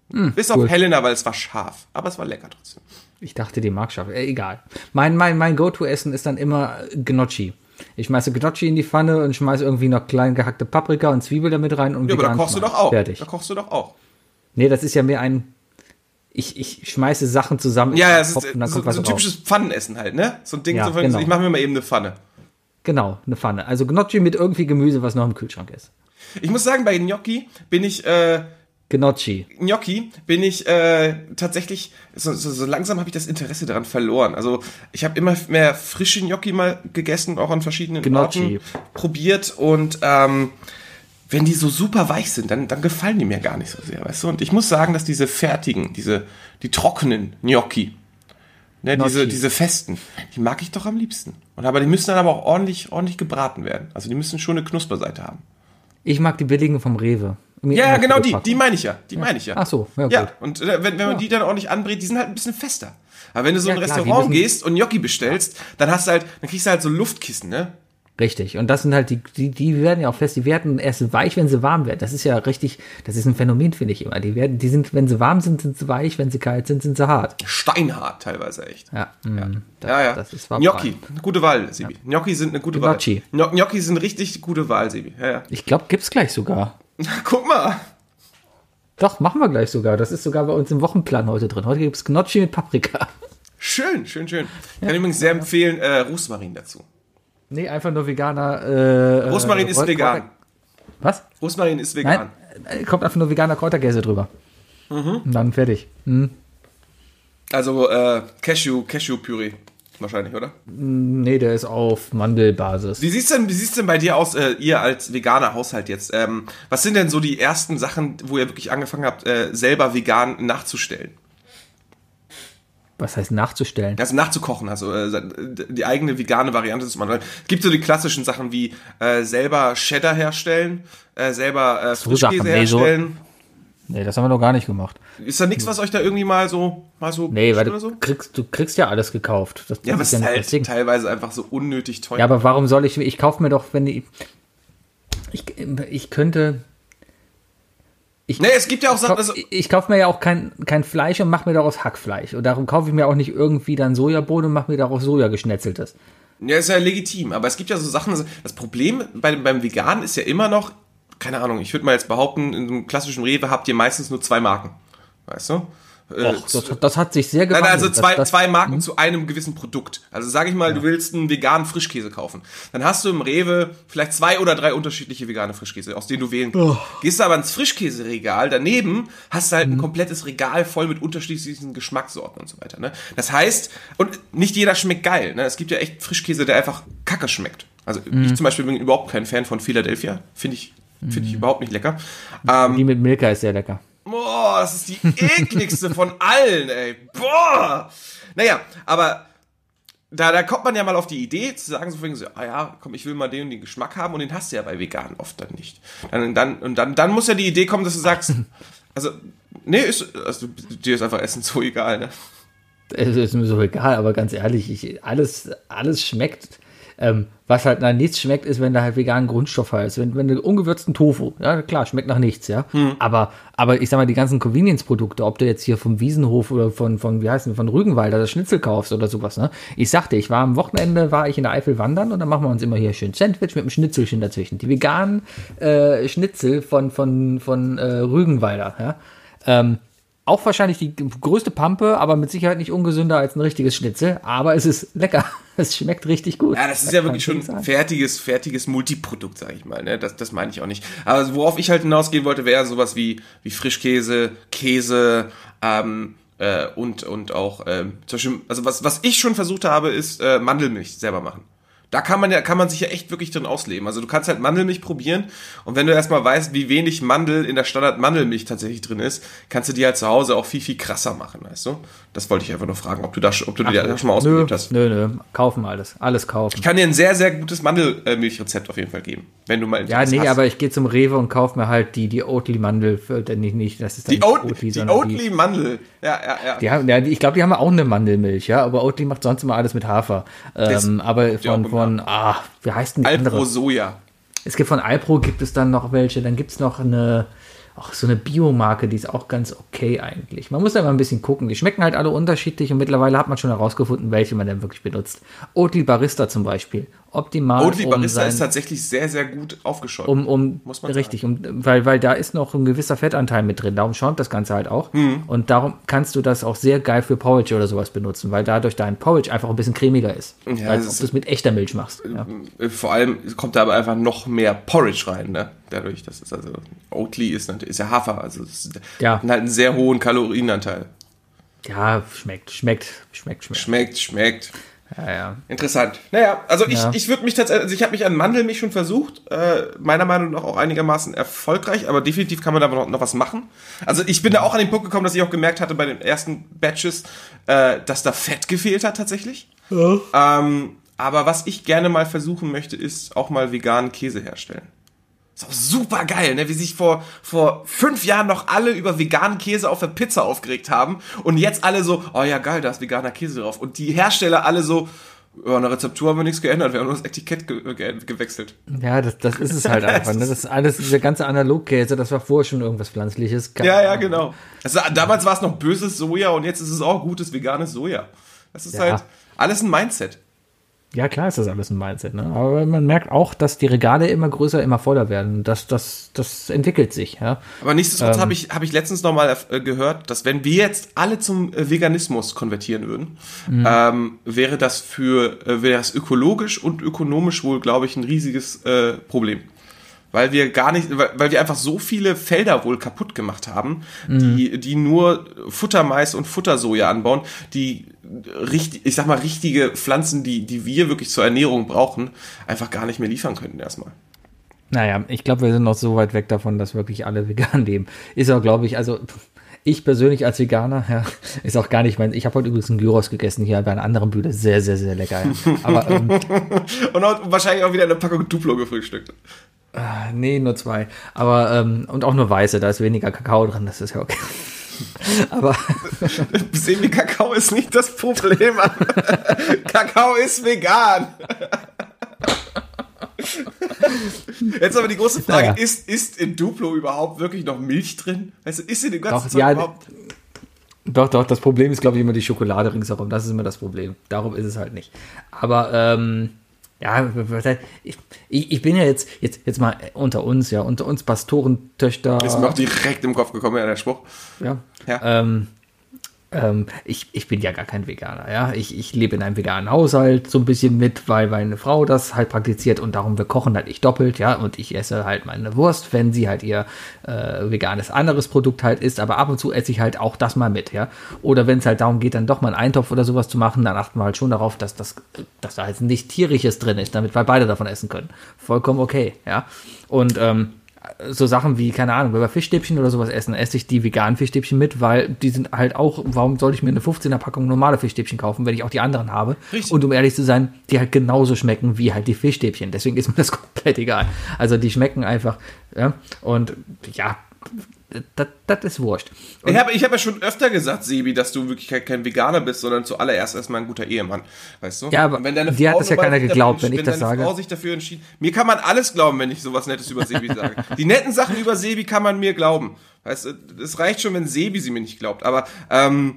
Bis cool. auf Helena, weil es war scharf. Aber es war lecker trotzdem. Ich dachte, die mag scharf. Äh, egal. Mein, mein, mein Go-To-Essen ist dann immer Gnocchi. Ich schmeiße Gnocchi in die Pfanne und schmeiße irgendwie noch klein gehackte Paprika und Zwiebel damit rein und Ja, aber da kochst du doch auch. Fertig. Da kochst du doch auch. Nee, das ist ja mehr ein. Ich, ich schmeiße Sachen zusammen. Ja, ja, es ist so, so ein typisches Pfannenessen halt, ne? So ein Ding, Ja, so genau. ich mache mir mal eben eine Pfanne. Genau, eine Pfanne. Also Gnocchi mit irgendwie Gemüse, was noch im Kühlschrank ist. Ich muss sagen, bei Gnocchi bin ich, äh, Gnocchi. Gnocchi bin ich äh, tatsächlich, so, so, so langsam habe ich das Interesse daran verloren. Also ich habe immer mehr frische Gnocchi mal gegessen, auch an verschiedenen Gnocchi. Orten probiert und ähm, wenn die so super weich sind, dann, dann gefallen die mir gar nicht so sehr, weißt du? Und ich muss sagen, dass diese fertigen, diese, die trockenen Gnocchi, ne, diese, diese festen, die mag ich doch am liebsten. Und aber die müssen dann aber auch ordentlich, ordentlich gebraten werden. Also die müssen schon eine Knusperseite haben. Ich mag die billigen vom Rewe. Ja, ja, genau die, die meine ich ja, die meine ich ja. Ach so, ja, Ja, und äh, wenn, wenn man Ja. die dann ordentlich anbrät, die sind halt ein bisschen fester. Aber wenn du so Ja, in ein klar, Restaurant gehst und Gnocchi bestellst, dann hast du halt, dann kriegst du halt so Luftkissen, ne? Richtig. Und das sind halt die, die, die werden ja auch fest, die werden erst weich, wenn sie warm werden. Das ist ja richtig, das ist ein Phänomen, finde ich immer. Die werden, die sind, wenn sie warm sind, sind sie weich, wenn sie kalt sind, sind sie hart. Steinhart teilweise echt. Ja, mm, Das, ja, ja. Das ist wahr. Gnocchi, eine gute Wahl, Sebi. Gnocchi sind eine gute Gnocchi. Wahl. Gno- Gnocchi sind richtig gute Wahl, Sebi. Ja, ja. Ich glaube, gibt's gleich sogar. Guck mal. Doch, machen wir gleich sogar. Das ist sogar bei uns im Wochenplan heute drin. Heute gibt's Gnocchi mit Paprika. Schön, schön, schön. Ich kann übrigens sehr empfehlen, äh, Rosmarin dazu. Nee, einfach nur veganer. Äh, Rosmarin äh, ist Kräuter- vegan. Was? Rosmarin ist vegan. Nein, kommt einfach nur veganer Kräuterkäse drüber. Mhm. Und dann fertig. Also äh, Cashew, Cashew-Püree. Wahrscheinlich, oder? Nee, der ist auf Mandelbasis. Wie sieht's denn, wie sieht's denn bei dir aus, äh, ihr als veganer Haushalt jetzt? Ähm, was sind denn so die ersten Sachen, wo ihr wirklich angefangen habt, äh, selber vegan nachzustellen? Was heißt nachzustellen? Also nachzukochen, also äh, die eigene vegane Variante zu machen. Es gibt so die klassischen Sachen wie äh, selber Cheddar herstellen, äh, selber äh, Frischkäse so- herstellen. Nee, das haben wir noch gar nicht gemacht. Ist da nichts, was euch da irgendwie mal so, mal so, Nee, weil du so? kriegst, du kriegst ja alles gekauft. Das, Ja, aber es ist das halt teilweise einfach so unnötig teuer. Ja, aber warum soll ich, ich kaufe mir doch, wenn die, ich, ich könnte, ich, nee, es gibt ja auch Sachen, also, ich, ich kaufe mir ja auch kein, kein Fleisch und mache mir daraus Hackfleisch. Und darum kaufe ich mir auch nicht irgendwie dann Sojabohnen und mache mir daraus Soja geschnetzeltes. Ja, ist ja legitim, aber es gibt ja so Sachen, also das Problem bei, beim Veganen ist ja immer noch, keine Ahnung, ich würde mal jetzt behaupten, in einem klassischen Rewe habt ihr meistens nur zwei Marken. Weißt du? Äh, Das, das hat sich sehr Nein, gewandelt. also zwei, das, das, zwei Marken zu einem gewissen Produkt. Also sage ich mal, du willst einen veganen Frischkäse kaufen. Dann hast du im Rewe vielleicht zwei oder drei unterschiedliche vegane Frischkäse, aus denen du wählen kannst. Gehst du aber ins Frischkäseregal, daneben hast du halt ein komplettes Regal voll mit unterschiedlichen Geschmackssorten und so weiter. Ne? Das heißt, und nicht jeder schmeckt geil. Ne? Es gibt ja echt Frischkäse, der einfach kacke schmeckt. Also ich zum Beispiel bin überhaupt kein Fan von Philadelphia. Finde ich, finde ich überhaupt nicht lecker. Ähm, die mit Milka ist sehr lecker. Boah, das ist die ekligste von allen, ey. Boah. Naja, aber da, da kommt man ja mal auf die Idee zu sagen, so, so ah ja, komm, ich will mal den und den Geschmack haben und den hast du ja bei vegan oft dann nicht. Dann, dann, und dann, dann muss ja die Idee kommen, dass du sagst, also, nee, ist, also, dir ist einfach Essen so egal, ne? Es ist mir so egal, aber ganz ehrlich, ich, alles, alles schmeckt. Ähm, was halt nach nichts schmeckt, ist, wenn da halt veganen Grundstoff halt ist. Wenn, wenn du ungewürzten Tofu, ja klar, schmeckt nach nichts, ja. Aber, aber ich sag mal, die ganzen Convenience-Produkte, ob du jetzt hier vom Wiesenhof oder von, von wie heißt denn, von Rügenwalder das Schnitzel kaufst oder sowas, ne? Ich sagte, ich war am Wochenende, war ich in der Eifel wandern und dann machen wir uns immer hier schön Sandwich mit einem Schnitzelchen dazwischen. Die veganen äh, Schnitzel von, von, von äh, Rügenwalder, ja. Ähm, auch wahrscheinlich die größte Pampe, aber mit Sicherheit nicht ungesünder als ein richtiges Schnitzel. Aber es ist lecker. Es schmeckt richtig gut. Ja, das ist ja wirklich schon sagen. fertiges, fertiges Multiprodukt, sag ich mal. Ne? Das, das meine ich auch nicht. Aber worauf ich halt hinausgehen wollte, wäre sowas wie, wie Frischkäse, Käse, ähm, äh, und, und auch, ähm, zum Beispiel, also was, was ich schon versucht habe, ist äh, Mandelmilch selber machen. Da kann man ja, kann man sich ja echt wirklich drin ausleben. Also du kannst halt Mandelmilch probieren und wenn du erstmal weißt, wie wenig Mandel in der Standard Mandelmilch tatsächlich drin ist, kannst du die halt zu Hause auch viel, viel krasser machen, weißt du? Das wollte ich einfach nur fragen, ob du da, ob du dir da schon mal Nö, ausprobiert hast. nö, nö. Kaufen alles. Alles kaufen. Ich kann dir ein sehr, sehr gutes Mandelmilchrezept auf jeden Fall geben, wenn du mal Ja, nee, hast. aber ich gehe zum Rewe und kaufe mir halt die, die Oatly-Mandel. denn Nicht, nicht, das ist dann die Oatly, die sondern Oatly Mandel. Ja, ja, ja. Die haben, ja, die- ich glaube, die haben auch eine Mandelmilch, ja, aber Oatly macht sonst immer alles mit Hafer. Ähm, aber von, gemacht. von, ah, wie heißt denn die Alpro andere? Soja. Es gibt von Alpro gibt es dann noch welche, dann gibt es noch eine, auch so eine Biomarke, die ist auch ganz okay eigentlich. Man muss da mal ein bisschen gucken. Die schmecken halt alle unterschiedlich und mittlerweile hat man schon herausgefunden, welche man denn wirklich benutzt. Oatly Barista zum Beispiel. Optimal. Oatly um Barista sein- ist tatsächlich sehr, sehr gut aufgeschaut. um, um Muss man richtig, um, weil, weil da ist noch ein gewisser Fettanteil mit drin, darum schäumt das Ganze halt auch. Mhm. Und darum kannst du das auch sehr geil für Porridge oder sowas benutzen, weil dadurch dein Porridge einfach ein bisschen cremiger ist. Ja, als ob du es mit echter Milch machst. Ja. Äh, Vor allem kommt da aber einfach noch mehr Porridge rein, ne? Dadurch, das ist also, Oatly ist natürlich, ist ja Hafer, also ist, Ja. hat halt einen sehr hohen Kalorienanteil. ja, schmeckt, schmeckt, schmeckt, schmeckt. Schmeckt, schmeckt. Ja, ja. Interessant. Naja, also ich, Ja. ich würde mich tatsächlich, also ich habe mich an Mandelmilch schon versucht, äh, meiner Meinung nach auch einigermaßen erfolgreich, aber definitiv kann man da noch, noch was machen. Also ich bin da auch an den Punkt gekommen, dass ich auch gemerkt hatte bei den ersten Batches, äh, dass da Fett gefehlt hat tatsächlich. Ähm, aber was ich gerne mal versuchen möchte, ist auch mal veganen Käse herstellen. Ist auch super geil, ne? Wie sich vor, vor fünf Jahren noch alle über veganen Käse auf der Pizza aufgeregt haben und jetzt alle so, oh ja geil, da ist veganer Käse drauf. Und die Hersteller alle so, an der Rezeptur haben wir nichts geändert, wir haben nur das Etikett ge ge gewechselt. Ja, das, das ist es halt einfach. Ne? Das ist alles, dieser ganze Analogkäse, das war vorher schon irgendwas Pflanzliches. Keine Ja, ja, Ahnung. genau. Also, damals war es noch böses Soja und jetzt ist es auch gutes veganes Soja. Das ist Ja. halt alles ein Mindset. Ja, klar ist das alles ein Mindset, ne? Aber man merkt auch, dass die Regale immer größer, immer voller werden. Das, das, das entwickelt sich, ja. Aber nichtsdestotrotz habe ich, hab ich letztens nochmal äh, gehört, dass wenn wir jetzt alle zum äh, Veganismus konvertieren würden, ähm, wäre das für, äh, wäre das ökologisch und ökonomisch wohl, glaube ich, ein riesiges äh, Problem. Weil wir gar nicht, weil, wir einfach so viele Felder wohl kaputt gemacht haben, die, die nur Futtermais und Futtersoja anbauen, die richtig, ich sag mal, richtige Pflanzen, die, die wir wirklich zur Ernährung brauchen, einfach gar nicht mehr liefern könnten erstmal. Naja, ich glaube, wir sind noch so weit weg davon, dass wirklich alle vegan leben. Ist auch, glaube ich, also ich persönlich als Veganer, ja, ist auch gar nicht mein. Ich habe heute übrigens einen Gyros gegessen hier bei einer anderen Bühne. Sehr, sehr, sehr lecker. Ja. Aber ähm, Und auch, wahrscheinlich auch wieder eine Packung Duplo gefrühstückt. Nee, nur zwei. Aber ähm, und auch nur weiße, da ist weniger Kakao drin, das ist ja okay. Aber Semi-Kakao ist nicht das Problem. Kakao ist vegan. Jetzt aber die große Frage, Naja. ist, ist in Duplo überhaupt wirklich noch Milch drin? Weißt du, ist in dem ganzen Doch, Zeug ja, überhaupt... Doch, doch, das Problem ist, glaube ich, immer die Schokolade ringsherum. Das ist immer das Problem. Darum ist es halt nicht. Aber, ähm, ja, ich ich bin ja jetzt, jetzt, jetzt mal unter uns, ja, unter uns Pastorentöchter. Ist mir auch direkt im Kopf gekommen, ja, der Spruch. Ja. Ja. Ähm, ähm, ich, ich bin ja gar kein Veganer, ja. Ich, ich lebe in einem veganen Haushalt so ein bisschen mit, weil meine Frau das halt praktiziert und darum wir kochen halt ich doppelt, ja. Und ich esse halt meine Wurst, wenn sie halt ihr äh, veganes anderes Produkt halt isst, aber ab und zu esse ich halt auch das mal mit, ja. Oder wenn es halt darum geht, dann doch mal einen Eintopf oder sowas zu machen, dann achten wir halt schon darauf, dass das, dass da halt nicht tierisches drin ist, damit wir beide davon essen können. Vollkommen okay, ja. Und ähm, so Sachen wie, keine Ahnung, wenn wir Fischstäbchen oder sowas essen, esse ich die veganen Fischstäbchen mit, weil die sind halt auch, warum soll ich mir eine 15er Packung normale Fischstäbchen kaufen, wenn ich auch die anderen habe? Richtig. Und um ehrlich zu sein, die halt genauso schmecken wie halt die Fischstäbchen. Deswegen ist mir das komplett egal. Also die schmecken einfach, ja, und ja, das, ist wurscht. Ich habe ich hab ja schon öfter gesagt, Sebi, dass du wirklich kein, kein Veganer bist, sondern zuallererst erstmal ein guter Ehemann. Weißt du? Ja, aber Und wenn deine dir hat Frau das ja keiner geglaubt, dafür- wenn ich das deine sage. Frau sich dafür entschieden. Mir kann man alles glauben, wenn ich sowas Nettes über Sebi sage. Die netten Sachen über Sebi kann man mir glauben. Weißt du, es reicht schon, wenn Sebi sie mir nicht glaubt. Aber ähm,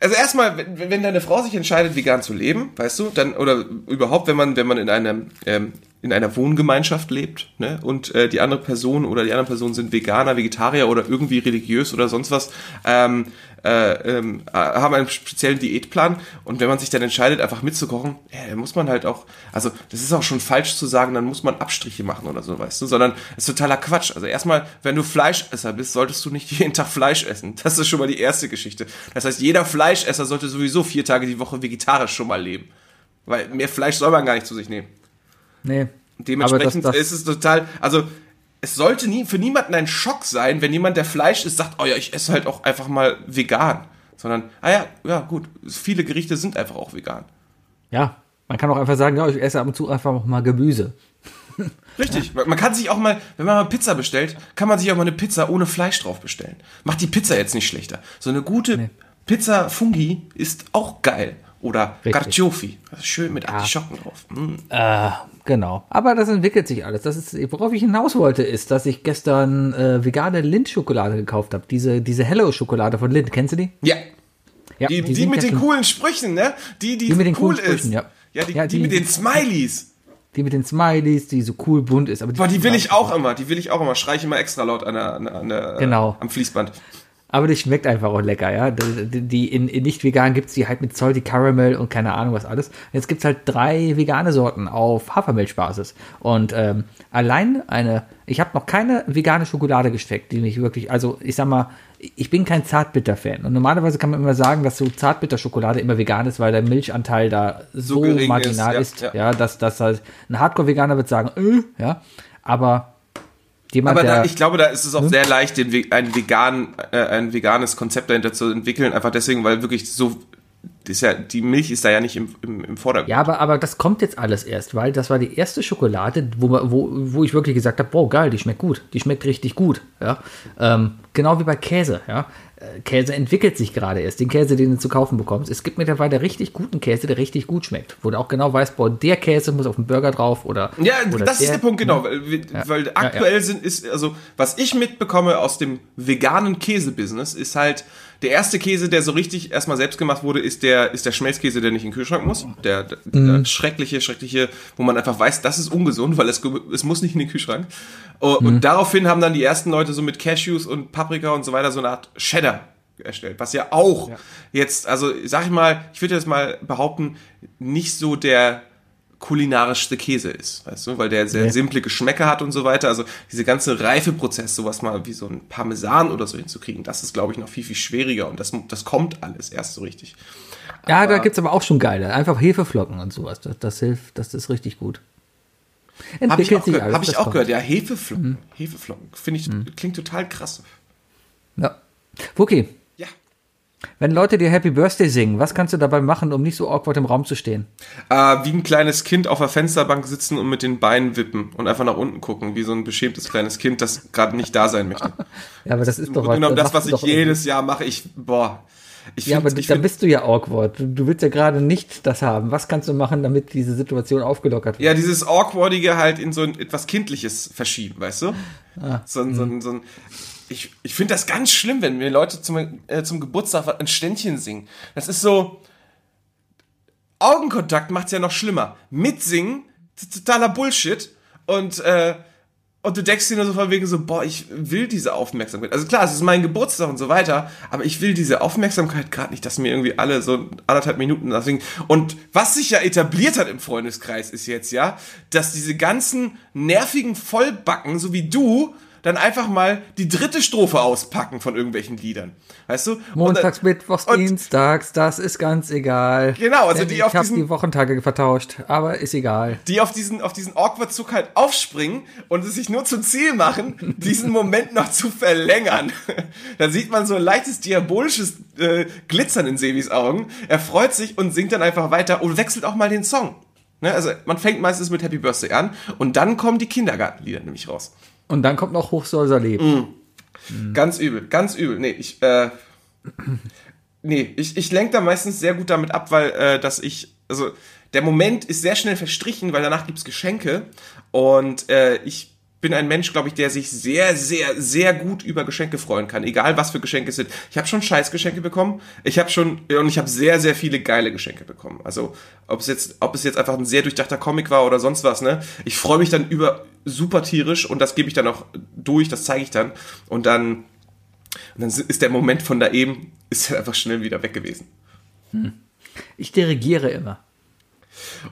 also erstmal, wenn, wenn deine Frau sich entscheidet, vegan zu leben, weißt du, dann oder überhaupt, wenn man wenn man in einem ähm, in einer Wohngemeinschaft lebt, ne, und äh, die andere Person oder die anderen Personen sind Veganer, Vegetarier oder irgendwie religiös oder sonst was, ähm, äh, ähm, äh, haben einen speziellen Diätplan und wenn man sich dann entscheidet, einfach mitzukochen, ja, dann muss man halt auch, also das ist auch schon falsch zu sagen, dann muss man Abstriche machen oder so, weißt du, sondern ist totaler Quatsch. Also erstmal, wenn du Fleischesser bist, solltest du nicht jeden Tag Fleisch essen. Das ist schon mal die erste Geschichte. Das heißt, jeder Fleischesser sollte sowieso vier Tage die Woche vegetarisch schon mal leben. Weil mehr Fleisch soll man gar nicht zu sich nehmen. Nee. Dementsprechend das- das- ist es total, also es sollte nie für niemanden ein Schock sein, wenn jemand, der Fleisch isst, sagt, oh ja, ich esse halt auch einfach mal vegan. Sondern, ah ja, ja gut, viele Gerichte sind einfach auch vegan. Ja, man kann auch einfach sagen, ja, ich esse ab und zu einfach mal Gemüse. Richtig. Man man kann sich auch mal, wenn man mal Pizza bestellt, kann man sich auch mal eine Pizza ohne Fleisch drauf bestellen. Macht die Pizza jetzt nicht schlechter. So eine gute Pizza Fungi ist auch geil. Oder Richtig. Carciofi. Also schön mit Artischocken drauf. Mm. Äh, genau. Aber das entwickelt sich alles. Das ist, worauf ich hinaus wollte, ist, dass ich gestern äh, vegane Lindt-Schokolade gekauft habe. Diese, diese Hello-Schokolade von Lindt. Kennst du die? Ja. Ja, Die, die, sind mit ja den coolen Sprüchen, ne? Die, die, Die mit den cool coolen Sprüchen, ist. ja. Ja, die, Ja, die, die- mit den Smileys. Die mit den Smileys, die so cool bunt ist. Aber Boah, die will ich auch immer. Die will ich auch immer. Schrei ich immer extra laut an der, an der, an der, Genau. am Fließband. Aber die schmeckt einfach auch lecker, ja. Die, die in, in nicht vegan gibt's die halt mit Salty Caramel und keine Ahnung was alles. Jetzt gibt's halt drei vegane Sorten auf Hafermilchbasis. Und ähm, allein eine, ich habe noch keine vegane Schokolade gesteckt, die mich wirklich, also ich sag mal, ich bin kein Zartbitter-Fan. Und normalerweise kann man immer sagen, dass so Zartbitter-Schokolade immer vegan ist, weil der Milchanteil da so, gering marginal ist, ist, ja, ja, ja. dass, dass halt ein Hardcore-Veganer wird sagen, äh, ja, aber jemand, Aber da, ich glaube, da ist es auch Hm? sehr leicht, den, ein, vegan, äh, ein veganes Konzept dahinter zu entwickeln. Einfach deswegen, weil wirklich so, ist ja, die Milch ist da ja nicht im, im, im Vordergrund. Ja, aber, aber das kommt jetzt alles erst, weil das war die erste Schokolade, wo, wo, wo ich wirklich gesagt habe, wow, geil, die schmeckt gut, die schmeckt richtig gut. Ja? Ähm, genau wie bei Käse. Ja? Äh, Käse entwickelt sich gerade erst, den Käse, den du zu kaufen bekommst. Es gibt mittlerweile richtig guten Käse, der richtig gut schmeckt, wo du auch genau weißt, boah, der Käse muss auf den Burger drauf oder. Ja, oder das ist der Punkt, genau. Weil, weil aktuell sind, ist, also, was ich mitbekomme aus dem veganen Käsebusiness, ist halt, der erste Käse, der so richtig erstmal selbst gemacht wurde, ist der, ist der Schmelzkäse, der nicht in den Kühlschrank muss. Der, der, der schreckliche, schreckliche, wo man einfach weiß, das ist ungesund, weil es, es muss nicht in den Kühlschrank. Und, und daraufhin haben dann die ersten Leute so mit Cashews und Paprika und so weiter so eine Art Cheddar erstellt, was ja auch jetzt, also sag ich mal, ich würde jetzt mal behaupten, nicht so der kulinarischste Käse ist, weißt du, weil der sehr Nee. simple Geschmäcker hat und so weiter. Also diese ganze Reifeprozess, sowas mal wie so ein Parmesan oder so hinzukriegen, das ist, glaube ich, noch viel, viel schwieriger und das, das kommt alles erst so richtig. Ja, da gibt's aber auch schon geile. Einfach Hefeflocken und sowas. Das, das hilft, das ist richtig gut. Habe ich auch, gehört, alles, hab ich auch kommt. gehört, ja, Hefeflocken. Hefeflocken, finde ich, klingt total krass. Ja. Wookie, Ja. Wenn Leute dir Happy Birthday singen, was kannst du dabei machen, um nicht so awkward im Raum zu stehen? Äh, wie ein kleines Kind auf der Fensterbank sitzen und mit den Beinen wippen und einfach nach unten gucken, wie so ein beschämtes kleines Kind, das gerade nicht da sein möchte. Ja, aber das ist Im doch genommen das, was ich jedes Jahr mache. Ich, boah. Ich Ja, find- aber ich da bist du ja awkward. Du, du willst ja gerade nicht das haben. Was kannst du machen, damit diese Situation aufgelockert wird? Ja, dieses Awkwardige halt in so ein etwas Kindliches verschieben, weißt du? So, ein- so, ein- so ein, ich ich finde das ganz schlimm, wenn mir Leute zum, äh, zum Geburtstag ein Ständchen singen. Das ist so. Augenkontakt macht's ja noch schlimmer. Mitsingen, totaler Bullshit. Und, äh, und du denkst dir nur so von wegen so, boah, ich will diese Aufmerksamkeit. Also klar, es ist mein Geburtstag und so weiter, aber ich will diese Aufmerksamkeit gerade nicht, dass mir irgendwie alle so anderthalb Minuten das singen. Und was sich ja etabliert hat im Freundeskreis ist jetzt ja, dass diese ganzen nervigen Vollbacken, so wie du, dann einfach mal die dritte Strophe auspacken von irgendwelchen Liedern. Weißt du? Dann- Montags, Mittwochs, Dienstags, das ist ganz egal. Genau, also die ich auf habe diesen- die Wochentage vertauscht, aber ist egal. die auf diesen, auf diesen Awkward-Zug halt aufspringen und es sich nur zum Ziel machen, diesen Moment noch zu verlängern. da sieht man so ein leichtes diabolisches äh, Glitzern in Sevis Augen. Er freut sich und singt dann einfach weiter und wechselt auch mal den Song. Ne? Also man fängt meistens mit Happy Birthday an und dann kommen die Kindergartenlieder nämlich raus. Und dann kommt noch Hochsäuser Leben. Ganz übel, ganz übel. Nee, ich, äh, nee, ich, ich lenke da meistens sehr gut damit ab, weil, äh, dass ich, also, der Moment ist sehr schnell verstrichen, weil danach gibt's Geschenke und äh, ich bin ein Mensch, glaube ich, der sich sehr, sehr, sehr gut über Geschenke freuen kann, egal was für Geschenke es sind. Ich habe schon Scheißgeschenke bekommen, ich habe schon und ich habe sehr, sehr viele geile Geschenke bekommen. Also ob es jetzt, ob es jetzt einfach ein sehr durchdachter Comic war oder sonst was, ne? Ich freue mich dann über super tierisch und das gebe ich dann auch durch, das zeige ich dann und dann, und dann ist der Moment von da eben ist halt einfach schnell wieder weg gewesen. Ich dirigiere immer.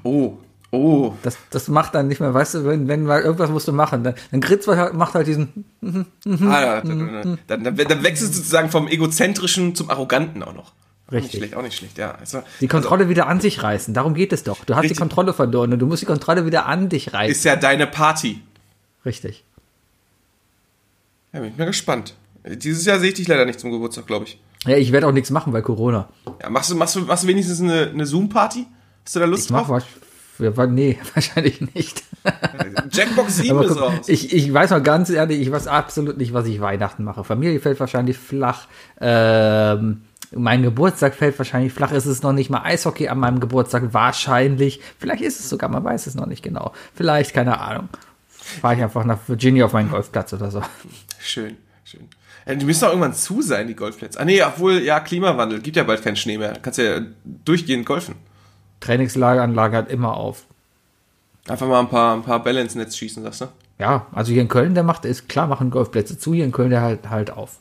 Oh, oh, Das, das macht dann nicht mehr, weißt du, wenn, wenn mal irgendwas musst du machen, dann, dann Gritz halt, macht halt diesen, ah, ja, dann, dann, dann, wechselst du sozusagen vom egozentrischen zum arroganten auch noch. Auch nicht Richtig. schlecht, auch nicht schlecht, ja. Also, die Kontrolle wieder an sich reißen. Darum geht es doch. Du hast Richtig. die Kontrolle verloren und du musst die Kontrolle wieder an dich reißen. ist ja deine Party. Richtig. Ja, bin ich mal gespannt. Dieses Jahr sehe ich dich leider nicht zum Geburtstag, glaube ich. Ja, ich werde auch nichts machen, weil Corona. Ja, machst, du, machst, du, machst du wenigstens eine, eine Zoom-Party? Hast du da Lust Ich mach drauf? was. Nee, wahrscheinlich nicht. Jackbox 7 Aber ist guck, raus. ich, ich weiß mal ganz ehrlich, ich weiß absolut nicht, was ich Weihnachten mache. Familie fällt wahrscheinlich flach. Ähm, mein Geburtstag fällt wahrscheinlich flach. Es ist noch nicht mal Eishockey an meinem Geburtstag. Wahrscheinlich. Vielleicht ist es sogar, man weiß es noch nicht genau. Vielleicht, keine Ahnung. Fahre ich einfach nach Virginia auf meinen Golfplatz oder so. Schön, schön. Die müssen doch irgendwann zu sein, die Golfplätze. Ah nee, obwohl, ja, Klimawandel. Gibt ja bald keinen Schnee mehr. Kannst ja durchgehend golfen. Trainingslageranlage hat immer auf. Einfach mal ein paar, ein paar Bälle ins Netz schießen, sagst du? Ja, also hier in Köln, der macht, ist klar, machen Golfplätze zu, hier in Köln der halt, halt auf.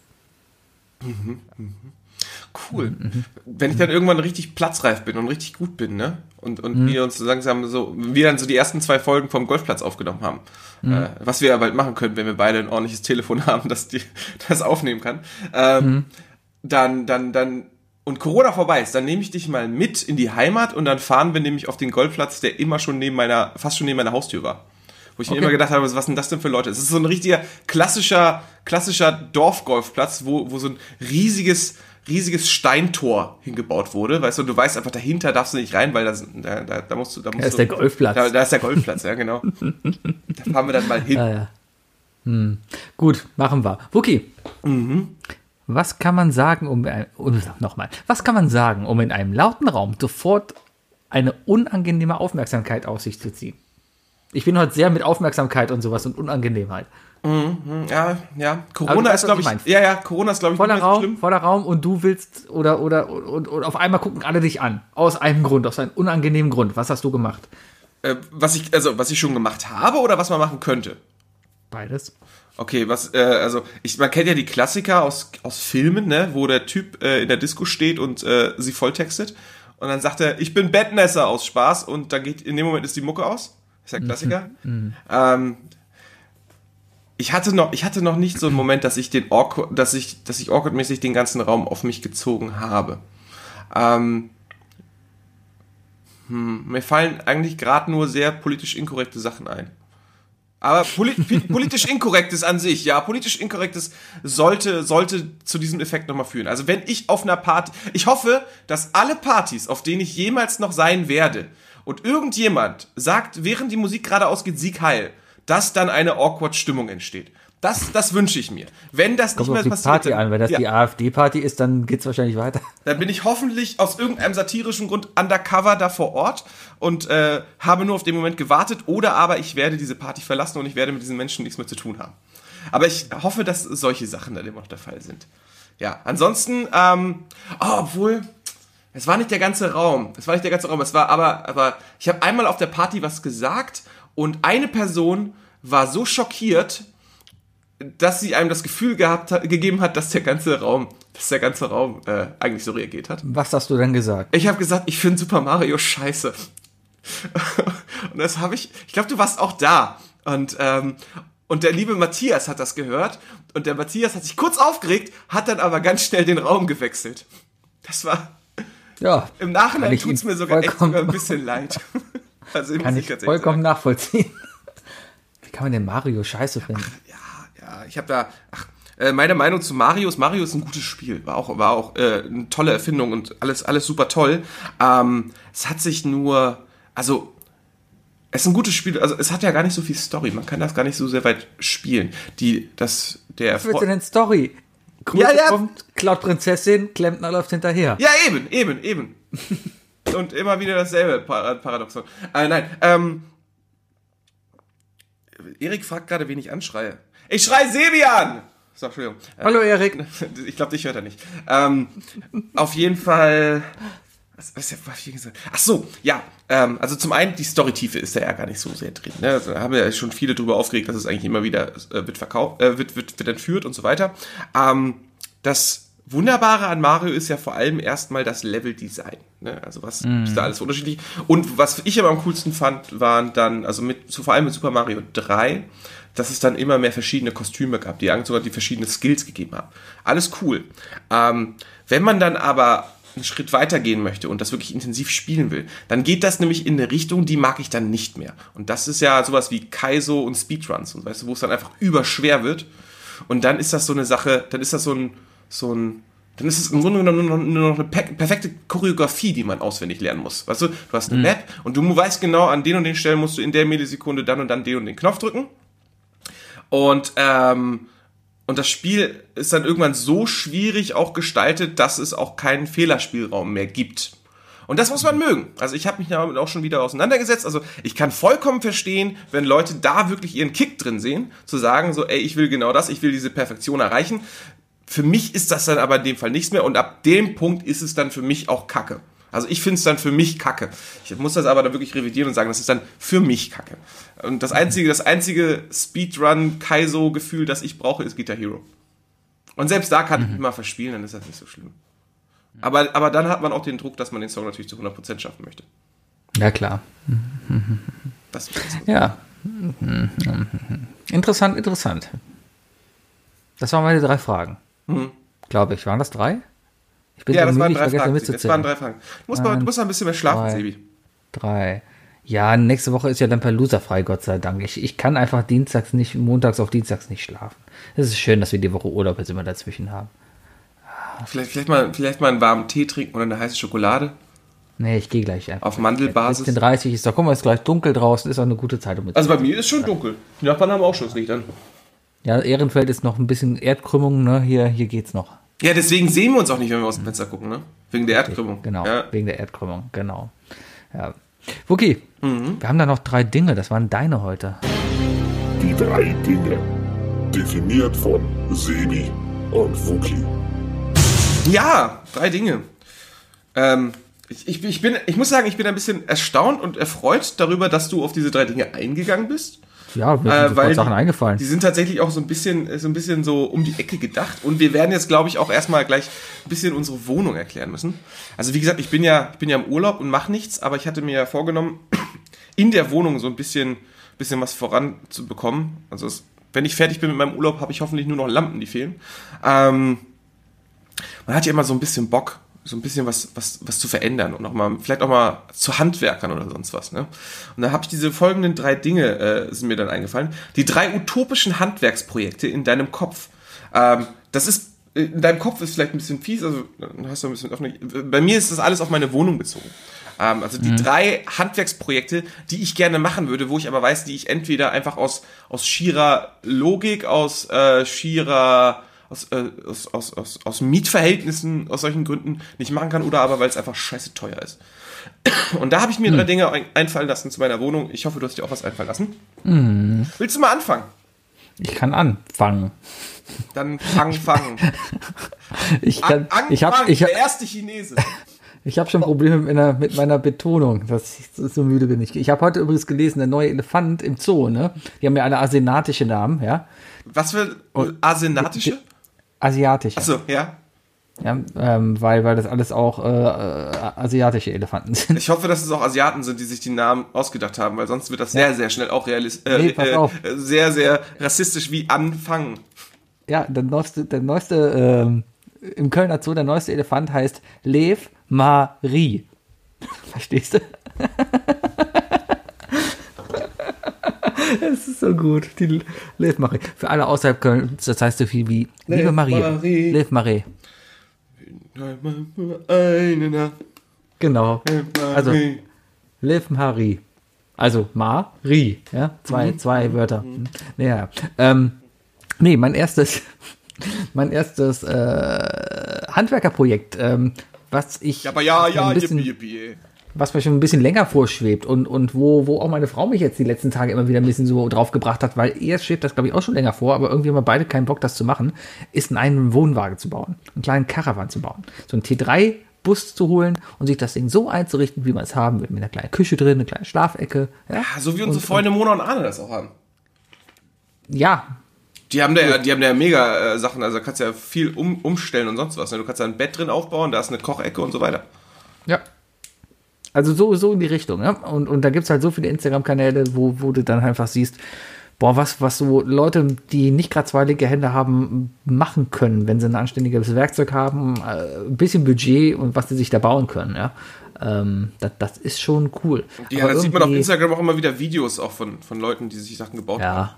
Cool. Wenn ich dann irgendwann richtig platzreif bin und richtig gut bin, ne? Und, und wir uns so langsam so, wir dann so die ersten zwei Folgen vom Golfplatz aufgenommen haben. Äh, was wir ja bald machen können, wenn wir beide ein ordentliches Telefon haben, das die, das aufnehmen kann. Ähm, Dann, dann, dann, und Corona vorbei ist, dann nehme ich dich mal mit in die Heimat und dann fahren wir nämlich auf den Golfplatz, der immer schon neben meiner, fast schon neben meiner Haustür war. Wo ich mir Okay. immer gedacht habe, was sind das denn für Leute? Es ist so ein richtiger klassischer, klassischer Dorfgolfplatz, wo, wo so ein riesiges, riesiges Steintor hingebaut wurde. Weißt du, du weißt einfach, dahinter darfst du nicht rein, weil da, sind- da, da, da musst du, da musst Da ist du, der Golfplatz. Da, da ist der Golfplatz, ja, genau. da fahren wir dann mal hin. Ja, ja. Hm. Gut, machen wir. Wookie. Was kann man sagen, um, um nochmal, was kann man sagen, um in einem lauten Raum sofort eine unangenehme Aufmerksamkeit auf sich zu ziehen? Ich bin heute sehr mit Aufmerksamkeit und sowas und Unangenehmheit. Ja, ja. Aber du Corona weißt, ist, glaube ich, ich ja, ja, Corona ist, glaube ich, Voller Raum, schlimm. voller Raum und du willst oder oder und, und auf einmal gucken alle dich an. Aus einem Grund, aus einem unangenehmen Grund. Was hast du gemacht? Äh, was ich, also, was ich schon gemacht habe oder was man machen könnte? Beides. Okay, was, äh, also, ich, man kennt ja die Klassiker aus, aus Filmen, ne, wo der Typ äh, in der Disco steht und äh, sie volltextet. Und dann sagt er, ich bin Bettnässer aus Spaß und dann geht, in dem Moment ist die Mucke aus. Ist ja Klassiker. Ähm, ich hatte noch, ich hatte noch nicht so einen Moment, dass ich den awkward, dass ich, dass ich awkwardmäßig den ganzen Raum auf mich gezogen habe. Ähm, hm, mir fallen eigentlich gerade nur sehr politisch inkorrekte Sachen ein. Aber poli pi- politisch inkorrektes an sich, ja, politisch inkorrektes sollte, sollte zu diesem Effekt nochmal führen. Also wenn ich auf einer Party, ich hoffe, dass alle Partys, auf denen ich jemals noch sein werde, und irgendjemand sagt, während die Musik gerade ausgeht, Sieg heil, dass dann eine awkward Stimmung entsteht. Das, das wünsche ich mir. Wenn das Kommt nicht mehr auf die passiert, Party dann, an. Wenn das ja, die AfD-Party ist, dann geht's wahrscheinlich weiter. dann bin ich hoffentlich aus irgendeinem satirischen Grund undercover da vor Ort und äh, habe nur auf den Moment gewartet oder aber ich werde diese Party verlassen und ich werde mit diesen Menschen nichts mehr zu tun haben. Aber ich hoffe, dass solche Sachen dann immer noch der Fall sind. Ja, ansonsten, ähm, oh, obwohl, es war nicht der ganze Raum. Es war nicht der ganze Raum. Es war aber, aber ich habe einmal auf der Party was gesagt und eine Person war so schockiert, dass sie einem das Gefühl gehabt gegeben hat, dass der ganze Raum, dass der ganze Raum äh, eigentlich so reagiert hat. Was hast du denn gesagt? Ich habe gesagt, ich finde Super Mario scheiße. und das habe ich, ich glaube, du warst auch da. Und, ähm, und der liebe Matthias hat das gehört. Und der Matthias hat sich kurz aufgeregt, hat dann aber ganz schnell den Raum gewechselt. Das war, Ja, im Nachhinein tut's ihn mir sogar echt sogar ein bisschen leid. Also kann ich vollkommen sagen. nachvollziehen. Wie kann man denn Mario scheiße finden? Ja, ja, ich habe da, ach, äh, meine Meinung zu Mario ist, Mario ist ein gutes Spiel, war auch, war auch äh, eine tolle Erfindung und alles, alles super toll. Ähm, es hat sich nur, also es ist ein gutes Spiel, also es hat ja gar nicht so viel Story, man kann das gar nicht so sehr weit spielen. Die, das, der Was du denn Story? Grüße Ja, ja. kommt, klaut Prinzessin, Klempner läuft hinterher. Ja, eben, eben, eben. Und immer wieder dasselbe Par- Paradoxon. Äh, nein, ähm. Erik fragt gerade, wen ich anschreie. Ich schrei Sebi an! So, Entschuldigung. Äh, Hallo Erik. Ich glaube, dich hört er nicht. Ähm, auf jeden Fall. Was, was, was ich gesagt? Ach so, ja. Ähm, also zum einen, die Storytiefe ist da ja gar nicht so sehr drin. Ne? Da haben ja schon viele drüber aufgeregt, dass es eigentlich immer wieder äh, wird verkauft, äh, wird, wird, wird entführt und so weiter. Ähm, das Wunderbare an Mario ist ja vor allem erstmal das Leveldesign. Ne? Also was ist da alles unterschiedlich. Und was ich aber am coolsten fand, waren dann, also mit, so vor allem mit Super Mario 3, dass es dann immer mehr verschiedene Kostüme gab, die sogar die verschiedenen Skills gegeben haben. Alles cool. Ähm, wenn man dann aber einen Schritt weiter gehen möchte und das wirklich intensiv spielen will, dann geht das nämlich in eine Richtung, die mag ich dann nicht mehr. Und das ist ja sowas wie Kaizo und Speedruns und weißt du, wo es dann einfach überschwer wird. Und dann ist das so eine Sache, dann ist das so ein, so ein, dann ist es im Grunde genommen nur noch, nur noch eine pe- perfekte Choreografie, die man auswendig lernen muss. Weißt du, du hast eine Map und du weißt genau, an den und den Stellen musst du in der Millisekunde dann und dann den und den Knopf drücken. Und, ähm, und das Spiel ist dann irgendwann so schwierig auch gestaltet, dass es auch keinen Fehlerspielraum mehr gibt. Und das muss man mögen. Also ich habe mich damit auch schon wieder auseinandergesetzt. Also ich kann vollkommen verstehen, wenn Leute da wirklich ihren Kick drin sehen, zu sagen so, ey, ich will genau das, ich will diese Perfektion erreichen. Für mich ist das dann aber in dem Fall nichts mehr und ab dem Punkt ist es dann für mich auch Kacke. Also ich finde es dann für mich Kacke. Ich muss das aber dann wirklich revidieren und sagen, das ist dann für mich Kacke. Und das einzige, das einzige Speedrun-Kaizo-Gefühl, das ich brauche, ist Guitar Hero. Und selbst da kann ich immer verspielen, dann ist das nicht so schlimm. Aber, aber dann hat man auch den Druck, dass man den Song natürlich zu 100% schaffen möchte. Ja, klar. Das Ja. Interessant, interessant. Das waren meine drei Fragen. Glaube ich. Waren das drei? Ich bin ja, so das müde, waren ich Fragen. Das waren drei Fragen. Du musst, mal, du musst mal ein bisschen mehr schlafen, drei. Sebi. Drei. Ja, nächste Woche ist ja dann Palooza frei, Gott sei Dank. Ich, ich kann einfach dienstags nicht, montags auf dienstags nicht schlafen. Es ist schön, dass wir die Woche Urlaub jetzt immer dazwischen haben. Vielleicht, vielleicht, mal, vielleicht mal einen warmen Tee trinken oder eine heiße Schokolade Nee, ich gehe gleich einfach. auf Mandelbasis. 16.30 ist doch, guck mal, es ist gleich dunkel draußen, ist auch eine gute Zeit, um Also bei mir ist schon dunkel. Die Nachbarn haben auch schon das Licht an. Ja, Ehrenfeld ist noch ein bisschen Erdkrümmung, ne? Hier, hier geht's noch. Ja, deswegen sehen wir uns auch nicht, wenn wir aus dem Fenster gucken, ne? Wegen der Erdkrümmung. Genau, Ja. wegen der Erdkrümmung, genau. Ja. Wookie, Mhm. wir haben da noch drei Dinge, das waren deine heute. Die drei Dinge. Definiert von Sebi und Wookie. Ja, drei Dinge. Ähm, ich, ich, ich, bin, ich muss sagen, ich bin ein bisschen erstaunt und erfreut darüber, dass du auf diese drei Dinge eingegangen bist. Ja, mir sind Äh, Sachen die, eingefallen. Die sind tatsächlich auch so ein bisschen, so ein bisschen so um die Ecke gedacht. Und wir werden jetzt, glaube ich, auch erstmal gleich ein bisschen unsere Wohnung erklären müssen. Also wie gesagt, ich bin ja, ich bin ja im Urlaub und mache nichts, aber ich hatte mir ja vorgenommen, in der Wohnung so ein bisschen, bisschen was voranzubekommen. Also es, wenn ich fertig bin mit meinem Urlaub, habe ich hoffentlich nur noch Lampen, die fehlen. Ähm, man hat ja immer so ein bisschen Bock, so ein bisschen was, was, was zu verändern und auch mal, vielleicht auch mal zu Handwerkern oder sonst was. Ne? Und da habe ich diese folgenden drei Dinge, äh, sind mir dann eingefallen. Die drei utopischen Handwerksprojekte in deinem Kopf. Ähm, das ist, in deinem Kopf ist vielleicht ein bisschen fies, also hast du ein bisschen offene, bei mir ist das alles auf meine Wohnung bezogen. Ähm, also die drei Handwerksprojekte, die ich gerne machen würde, wo ich aber weiß, die ich entweder einfach aus, aus schierer Logik, aus äh, schierer aus, äh, aus, aus, aus, aus Mietverhältnissen, aus solchen Gründen nicht machen kann oder aber weil es einfach scheiße teuer ist. Und da habe ich mir drei Dinge ein- einfallen lassen zu meiner Wohnung. Ich hoffe, du hast dir auch was einfallen lassen. Willst du mal anfangen? Ich kann anfangen. Dann fang, fang. Ich kann, An, ich habe anfang, ich hab, der erste Chinese. ich hab schon Probleme mit meiner, mit meiner Betonung, dass ich so- müde bin. Ich, ich habe heute übrigens gelesen, der neue Elefant im Zoo, ne? Die haben ja alle asiatische Namen, ja? Was für arsenatische? Asiatische. Achso, ja. Ja, ähm, weil, weil das alles auch äh, äh, asiatische Elefanten sind. Ich hoffe, dass es auch Asiaten sind, die sich die Namen ausgedacht haben, weil sonst wird das sehr, sehr schnell auch realist, äh, Nee, äh, äh, sehr, sehr rassistisch wie anfangen. Ja, der neueste, der neueste, ähm, im Kölner Zoo, der neueste Elefant heißt Lev Marie. Verstehst du? Es ist so gut, die Lev Marie. Für alle außerhalb Kölns, das heißt so viel wie Liebe Marie. Marie. Lev Marie. Eine Nacht, Genau. Also, Marie. Lev Marie. Also Marie, ja, zwei, zwei Wörter. Mhm. Ja, ähm, nee, mein erstes, mein erstes äh, Handwerkerprojekt, ähm, was ich Ja, aber ja, ja, ein bisschen, yippie, yippie. Was mir schon ein bisschen länger vorschwebt und, und wo, wo auch meine Frau mich jetzt die letzten Tage immer wieder ein bisschen so draufgebracht hat, weil ihr schwebt das, glaube ich, auch schon länger vor, aber irgendwie haben wir beide keinen Bock, das zu machen, ist einen Wohnwagen zu bauen, einen kleinen Caravan zu bauen. So ein T3 Bus zu holen und sich das Ding so einzurichten, wie man es haben will. Mit einer kleinen Küche drin, eine kleine Schlafecke. Ja, Ja, so wie unsere Freunde Mona und Arne das auch haben. ja Die haben da ja, die haben da ja mega äh, Sachen, also da kannst du ja viel um, umstellen und sonst was. Ne? Du kannst da ein Bett drin aufbauen, da ist eine Kochecke und so weiter. Ja. Also so, so in die Richtung, ja. Und, und da gibt es halt so viele Instagram-Kanäle, wo, wo du dann einfach siehst, boah, was, was so Leute, die nicht gerade zwei linke Hände haben, machen können, wenn sie ein anständiges Werkzeug haben, äh, ein bisschen Budget und was sie sich da bauen können, ja. Ähm, das, das ist schon cool. Ja, Aber da sieht man auf Instagram auch immer wieder Videos auch von, von Leuten, die sich Sachen gebaut haben. Ja.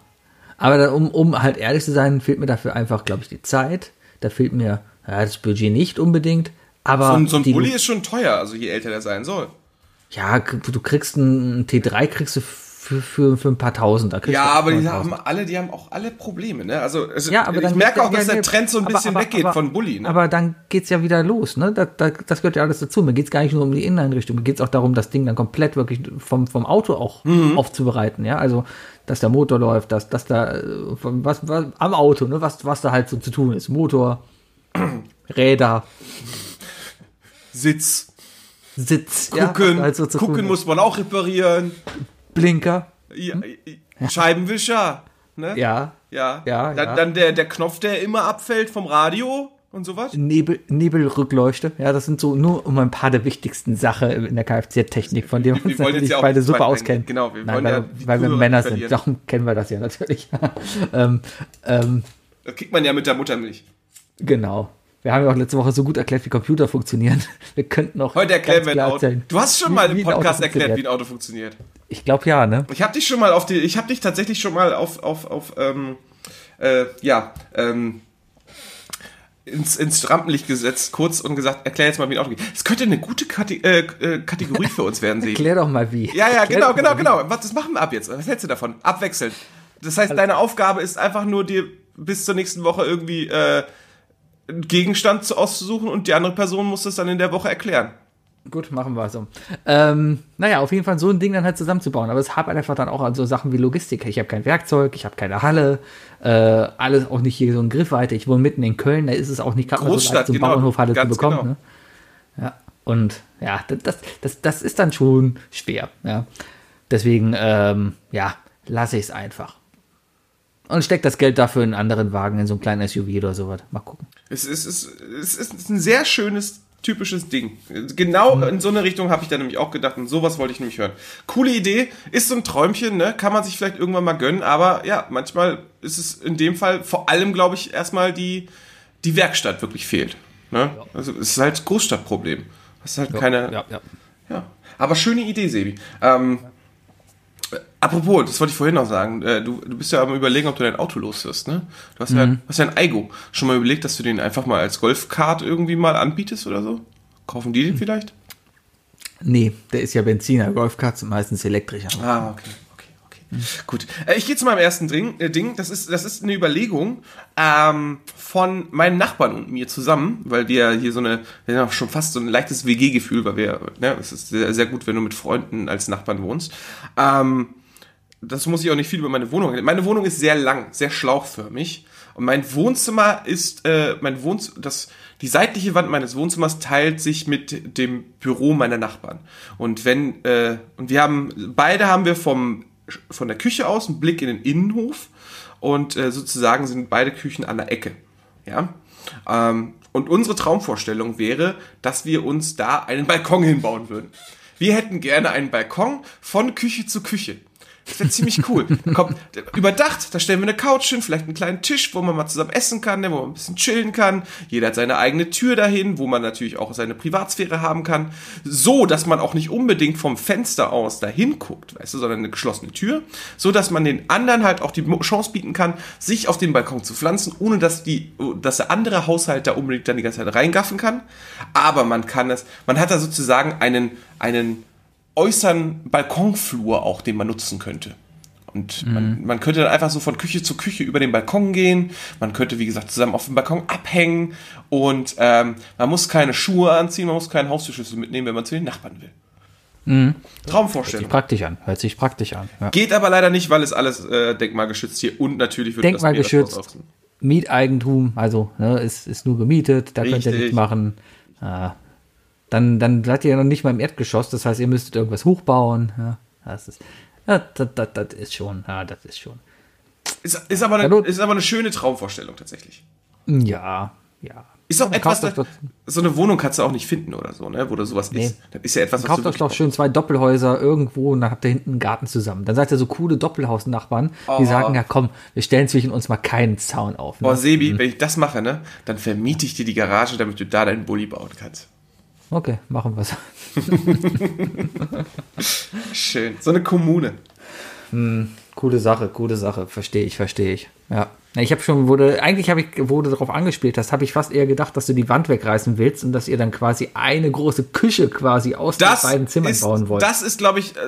Aber da, um, um halt ehrlich zu sein, fehlt mir dafür einfach, glaube ich, die Zeit. Da fehlt mir ja, das Budget nicht unbedingt. Aber So ein, so ein Bulli ist schon teuer, also je älter der sein soll. Ja, du kriegst einen T3 kriegst du für, für, für ein paar Tausend. Da Ja, aber die 800.000. haben alle, die haben auch alle Probleme, ne? Also es, Ja, aber ich dann merke auch, ja- dass der Trend so ein aber- bisschen aber- weggeht aber- von Bulli, ne? Aber dann geht's ja wieder los, ne? Das, das, das gehört ja alles dazu. Mir geht's gar nicht nur um die Inneneinrichtung, mir geht's auch darum, das Ding dann komplett wirklich vom, vom Auto auch Mhm. aufzubereiten, ja. Also, dass der Motor läuft, dass, dass da äh, was, was am Auto, ne, was, was da halt so zu tun ist. Motor, Räder, Sitz, Sitz, gucken, ja, was da so zu tun gucken ist. muss man auch reparieren, Blinker, ja, Scheibenwischer, ne? ja, Ja, Ja, dann, dann der, der Knopf, der immer abfällt vom Radio und sowas. Nebel, Nebelrückleuchte, ja, das sind so nur um ein paar der wichtigsten Sachen in der Kfz-Technik, von denen wir uns natürlich ja beide super auskennen. Genau, wir Nein, weil, ja weil wir Männer sind, darum kennen wir das ja natürlich. ähm, ähm, Das kriegt man ja mit der Muttermilch. genau. Wir haben ja auch letzte Woche so gut erklärt, wie Computer funktionieren. Wir könnten auch Heute erklären wir ein Auto. erzählen, Du hast schon wie- mal im Podcast erklärt, wie ein Auto funktioniert. Ich glaube ja, ne? Ich habe dich schon mal auf die, ich habe dich tatsächlich schon mal auf, auf, auf, ähm, äh, ja, ähm, ins, ins Rampenlicht gesetzt, kurz und gesagt, erklär jetzt mal, wie ein Auto geht. Das könnte eine gute Kate äh, äh, Kategorie für uns werden, Sebi. Klär doch mal wie. Ja, ja, Erklär genau, genau, genau. Was, das machen wir ab jetzt. Was hältst du davon? Abwechselnd. Das heißt, deine Aufgabe ist einfach nur, dir bis zur nächsten Woche irgendwie äh, Gegenstand zu- auszusuchen und die andere Person muss das dann in der Woche erklären. Gut, machen wir so. Ähm, naja, auf jeden Fall so ein Ding dann halt zusammenzubauen. Aber es hapert einfach dann auch an so Sachen wie Logistik. Ich habe kein Werkzeug, ich habe keine Halle, äh, alles auch nicht hier so in Griffweite. Ich wohne mitten in Köln, da ist es auch nicht gerade so leicht, so genau, Bauernhofhalle zu bekommen. genau. Ne? Ja, und ja, das, das, das, das ist dann schon schwer. Ja. Deswegen, ähm, ja, lasse ich es einfach. Und steck das Geld dafür in einen anderen Wagen, in so einen kleinen SUV oder sowas. Mal gucken. Es ist, es ist, es ist ein sehr schönes, typisches Ding. Genau in so eine Richtung habe ich da nämlich auch gedacht und sowas wollte ich nämlich hören. Coole Idee, ist so ein Träumchen, ne? kann man sich vielleicht irgendwann mal gönnen, aber ja, manchmal ist es in dem Fall vor allem, glaube ich, erstmal die, die Werkstatt wirklich fehlt. Ne? Also es ist halt Großstadtproblem. Das ist halt keine, Ja, ja. Ja, aber schöne Idee, Sebi. Ähm, äh, apropos, das wollte ich vorhin noch sagen. Äh, du, du bist ja am überlegen, ob du dein Auto loswirst, ne? Du hast, ja, hast ja ein Aigo. Schon mal überlegt, dass du den einfach mal als Golfkart irgendwie mal anbietest oder so? Kaufen die den vielleicht? Nee, der ist ja Benziner. Golfkarts sind meistens elektrischer. Ah, okay, okay, okay. Gut. Äh, ich gehe zu meinem ersten Ding. Äh, Ding. Das, ist, das ist eine Überlegung ähm, von meinen Nachbarn und mir zusammen, weil wir hier so eine, wir haben schon fast so ein leichtes WG-Gefühl, weil wir, ne, es ist sehr, sehr gut, wenn du mit Freunden als Nachbarn wohnst. Ähm, das muss ich auch nicht viel über meine Wohnung reden. Meine Wohnung ist sehr lang, sehr schlauchförmig. Und mein Wohnzimmer ist, äh, mein Wohnzimmer, das, die seitliche Wand meines Wohnzimmers teilt sich mit dem Büro meiner Nachbarn. Und wenn, äh, und wir haben, beide haben wir vom, von der Küche aus einen Blick in den Innenhof. Und äh, sozusagen sind beide Küchen an der Ecke. Ja. Ähm, und unsere Traumvorstellung wäre, dass wir uns da einen Balkon hinbauen würden. Wir hätten gerne einen Balkon von Küche zu Küche. Das wäre ziemlich cool. Kommt überdacht, da stellen wir eine Couch hin, vielleicht einen kleinen Tisch, wo man mal zusammen essen kann, ne, wo man ein bisschen chillen kann. Jeder hat seine eigene Tür dahin, wo man natürlich auch seine Privatsphäre haben kann. So, dass man auch nicht unbedingt vom Fenster aus dahin guckt, weißt du, sondern eine geschlossene Tür. So, dass man den anderen halt auch die Chance bieten kann, sich auf den Balkon zu pflanzen, ohne dass die, dass der andere Haushalt da unbedingt dann die ganze Zeit reingaffen kann. Aber man kann es, man hat da sozusagen einen, einen, äußeren Balkonflur auch, den man nutzen könnte. Und man, man könnte dann einfach so von Küche zu Küche über den Balkon gehen. Man könnte, wie gesagt, zusammen auf dem Balkon abhängen. Und ähm, man muss keine Schuhe anziehen, man muss keinen Haustürschlüssel mitnehmen, wenn man zu den Nachbarn will. Hört sich Traumvorstellung. praktisch an. Hört sich praktisch an. Ja. Geht aber leider nicht, weil es alles äh, denkmalgeschützt hier und natürlich wird das Denkmalgeschützt. Aufziehen. Mieteigentum, also ne, ist, ist nur gemietet, da könnt ihr Richtig. nichts machen. Äh, dann, dann seid ihr ja noch nicht mal im Erdgeschoss, das heißt, ihr müsstet irgendwas hochbauen. Ja, das ist, ja, das, das, das ist schon, ja, das ist schon. Ist, ist, aber eine, ist aber eine schöne Traumvorstellung tatsächlich. Ja, ja. Ist auch Dann etwas, doch- so eine Wohnung kannst du auch nicht finden oder so, ne? Wo da sowas Nee. ist. Das ist ja etwas, was Kauft du euch doch schön zwei Doppelhäuser irgendwo und dann habt ihr hinten einen Garten zusammen. Dann seid ihr so coole Doppelhausnachbarn, die sagen, ja komm, wir stellen zwischen uns mal keinen Zaun auf. Ne? Boah, Sebi, wenn ich das mache, ne, dann vermiete ich dir die Garage, damit du da deinen Bulli bauen kannst. Okay, machen wir's. Schön. So eine Kommune. Coole Sache, coole Sache. Verstehe ich, verstehe ich. Ja. Ich habe schon, wurde, eigentlich habe ich, wo du darauf angespielt hast, habe ich fast eher gedacht, dass du die Wand wegreißen willst und dass ihr dann quasi eine große Küche quasi aus Das den beiden Zimmern ist, bauen wollt. das ist, glaube ich, äh,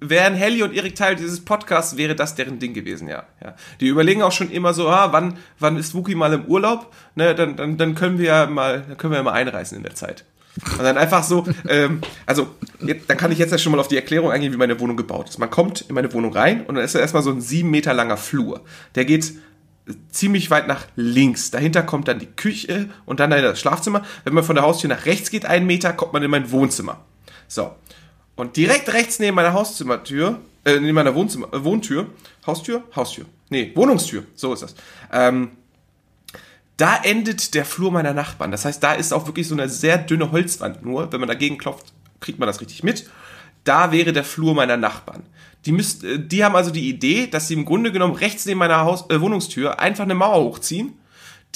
wären Helly und Erik Teil dieses Podcasts, wäre das deren Ding gewesen, ja. ja. Die überlegen auch schon immer so, ah, wann, wann ist Wookie mal im Urlaub? Ne, dann, dann, dann können wir ja mal, dann können wir ja mal einreisen in der Zeit. Und dann einfach so, ähm, also, dann kann ich jetzt ja schon mal auf die Erklärung eingehen, wie meine Wohnung gebaut ist. Man kommt in meine Wohnung rein und dann ist da erstmal so ein sieben Meter langer Flur. Der geht ziemlich weit nach links. Dahinter kommt dann die Küche und dann das Schlafzimmer. Wenn man von der Haustür nach rechts geht, einen Meter, kommt man in mein Wohnzimmer. So. Und direkt rechts neben meiner Hauszimmertür, äh, neben meiner Wohnzimmer, äh, Wohntür, Haustür? Haustür. Nee, Wohnungstür. So ist das. Ähm, da endet der Flur meiner Nachbarn. Das heißt, da ist auch wirklich so eine sehr dünne Holzwand nur. Wenn man dagegen klopft, kriegt man das richtig mit. Da wäre der Flur meiner Nachbarn. Die, müsst, äh, die haben also die Idee, dass sie im Grunde genommen rechts neben meiner Haus, äh, Wohnungstür einfach eine Mauer hochziehen,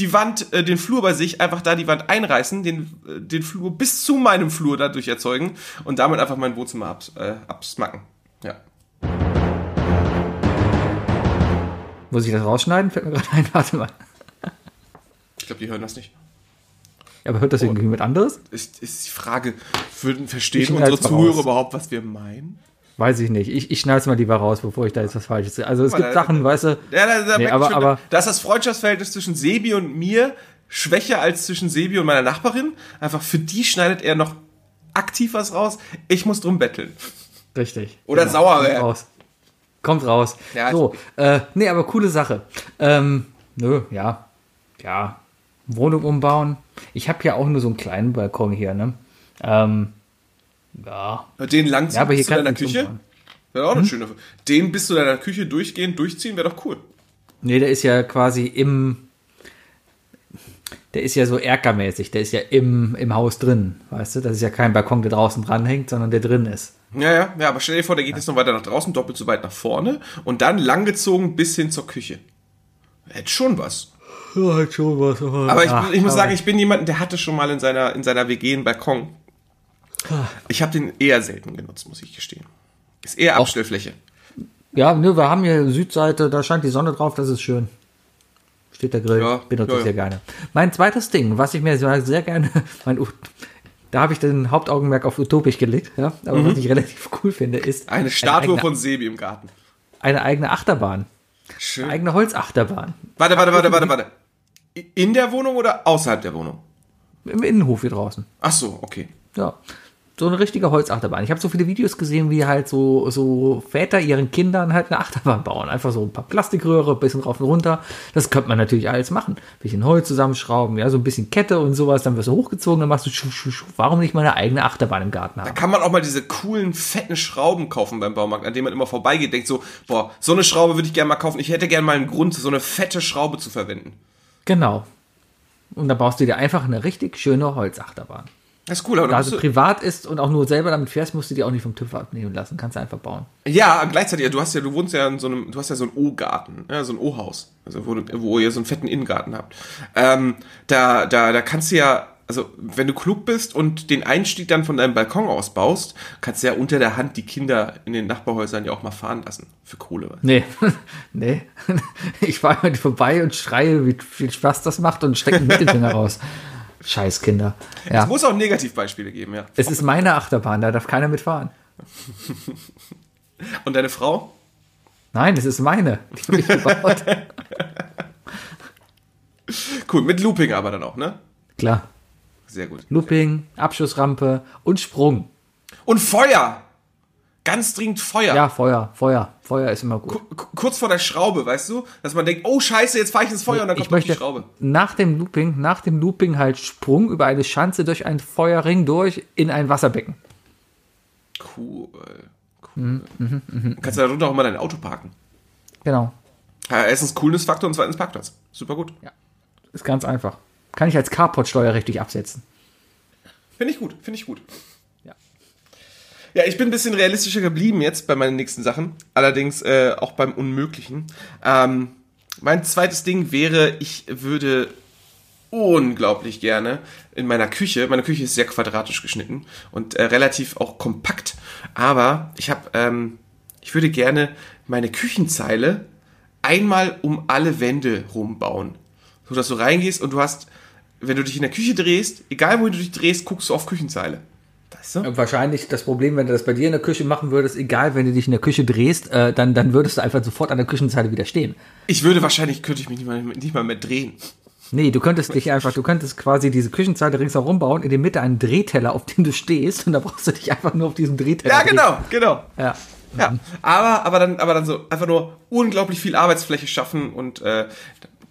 die Wand, äh, den Flur bei sich, einfach da die Wand einreißen, den, äh, den Flur bis zu meinem Flur dadurch erzeugen und damit einfach mein Wohnzimmer abs, äh, absmacken. Ja. Muss ich das rausschneiden? Fällt mir gerade ein, warte mal. Ich glaube, die hören das nicht. Ja, aber hört das irgendwie mit anderes? Ist, ist die Frage, würden verstehen unsere Zuhörer raus. überhaupt, was wir meinen? Weiß ich nicht. Ich, ich schneide es mal lieber raus, bevor ich da jetzt was Falsches sehe. Also es mal, gibt da- Sachen, weißt du, Ja, da, da, Nee, aber- schon, aber- da ist das Freundschaftsverhältnis zwischen Sebi und mir schwächer als zwischen Sebi und meiner Nachbarin. Einfach für die schneidet er noch aktiv was raus. Ich muss drum betteln. Richtig. Oder Sauerwerk. Kommt raus. Kommt raus. Ja, so, äh, nee, aber coole Sache. Ähm, nö, ja. Ja. Wohnung umbauen. Ich habe ja auch nur so einen kleinen Balkon hier, ne? Ähm, ja. Den langziehen Ja, aber hier zu deiner Küche. umbauen. Wäre auch eine schöne. Den bis zu deiner Küche durchgehen, durchziehen, wäre doch cool. Nee, der ist ja quasi im. Der ist ja so erkermäßig. Der ist ja im, im Haus drin. Weißt du? Das ist ja kein Balkon, der draußen dranhängt, sondern der drin ist. Ja, ja, ja, aber stell dir vor, der geht jetzt noch weiter nach draußen, doppelt so weit nach vorne und dann langgezogen bis hin zur Küche. Hätte schon was. Ja, halt schon was. Aber ich, ich muss sagen, ich bin jemand, der hatte schon mal in seiner, in seiner WG einen Balkon. Ich habe den eher selten genutzt, muss ich gestehen. Ist eher Abstellfläche. Ja, nö, wir haben hier Südseite, da scheint die Sonne drauf, das ist schön. Steht der Grill, Ja, benutze ja, ich sehr ja. gerne. Mein zweites Ding, was ich mir sehr sehr gerne, mein, da habe ich den Hauptaugenmerk auf utopisch gelegt, ja, aber was ich relativ cool finde, ist Eine Statue eigene, von Sebi im Garten. eine eigene Achterbahn, Schön. eine eigene Holzachterbahn Warte, warte, warte, warte, warte. In der Wohnung oder außerhalb der Wohnung? im Innenhof hier draußen. Ach so, okay. Ja. So eine richtige Holzachterbahn. Ich habe so viele Videos gesehen, wie halt so, so Väter ihren Kindern halt eine Achterbahn bauen. Einfach so ein paar Plastikröhre, ein bisschen rauf und runter. Das könnte man natürlich alles machen. Ein bisschen Holz zusammenschrauben, ja, so ein bisschen Kette und sowas. Dann wirst du hochgezogen, dann machst du schu, schu, schu. Warum nicht mal eine eigene Achterbahn im Garten haben? Kann man auch mal diese coolen, fetten Schrauben kaufen beim Baumarkt, an denen man immer vorbeigeht, denkt so, boah, so eine Schraube würde ich gerne mal kaufen. Ich hätte gerne mal einen Grund, so eine fette Schraube zu verwenden. Genau. Und dann baust du dir einfach eine richtig schöne Holzachterbahn. Das ist cool, aber Da da du, privat ist und auch nur selber damit fährst, musst du die auch nicht vom TÜV abnehmen lassen. Kannst du einfach bauen. Ja, gleichzeitig, du hast ja, du wohnst ja in so einem, du hast ja so einen O-Garten, ja, so ein O-Haus, also wo, du- wo ihr so einen fetten Innengarten habt. Ähm, da, da, da kannst du ja, also wenn du klug bist und den Einstieg dann von deinem Balkon aus baust, kannst du ja unter der Hand die Kinder in den Nachbarhäusern ja auch mal fahren lassen für Kohle. Nee, nee. Ich fahre halt vorbei und schreie, wie viel Spaß das macht und stecke den Mittelfinger raus. Scheiß Kinder. Ja. Es muss auch Negativbeispiele geben, ja. Es ist meine Achterbahn, da darf keiner mitfahren. Und deine Frau? Nein, das ist meine. Die ich gebaut. Cool, mit Looping aber dann auch, ne? Klar. Sehr gut. Looping, Abschussrampe und Sprung. Und Feuer! Ganz dringend Feuer. Ja, Feuer, Feuer. Feuer ist immer gut. K- kurz vor der Schraube, weißt du? Dass man denkt, oh scheiße, jetzt fahre ich ins Feuer und dann kommt ich möchte die Schraube. nach dem Looping, nach dem Looping halt Sprung über eine Schanze durch einen Feuerring durch in ein Wasserbecken. Cool. cool. Mhm, Kannst du darunter auch mal dein Auto parken. Genau. Ja, erstens Coolness-Faktor und zweitens Parkplatz. Super gut. Ist ganz einfach. Kann ich als Carport steuerrechtlich absetzen. Finde ich gut, finde ich gut. Ja. Ja, ich bin ein bisschen realistischer geblieben jetzt bei meinen nächsten Sachen. Allerdings äh, auch beim Unmöglichen. Ähm, mein zweites Ding wäre, ich würde unglaublich gerne in meiner Küche, meine Küche ist sehr quadratisch geschnitten und äh, relativ auch kompakt, aber ich habe, ähm, ich würde gerne meine Küchenzeile einmal um alle Wände rumbauen. So dass du reingehst und du hast, wenn du dich in der Küche drehst, egal wo du dich drehst, guckst du auf Küchenzeile. Weißt du? Wahrscheinlich das Problem, wenn du das bei dir in der Küche machen würdest, egal, wenn du dich in der Küche drehst, äh, dann, dann würdest du einfach sofort an der Küchenzeile wieder stehen. Ich würde wahrscheinlich, könnte ich mich nicht mal, nicht mal mehr drehen. Nee, du könntest dich einfach, du könntest quasi diese Küchenzeile ringsherum bauen, in der Mitte einen Drehteller, auf dem du stehst, und da brauchst du dich einfach nur auf diesem Drehteller. Ja, drehen. genau, genau. Ja. Ja, aber, aber, dann, aber dann so einfach nur unglaublich viel Arbeitsfläche schaffen und äh,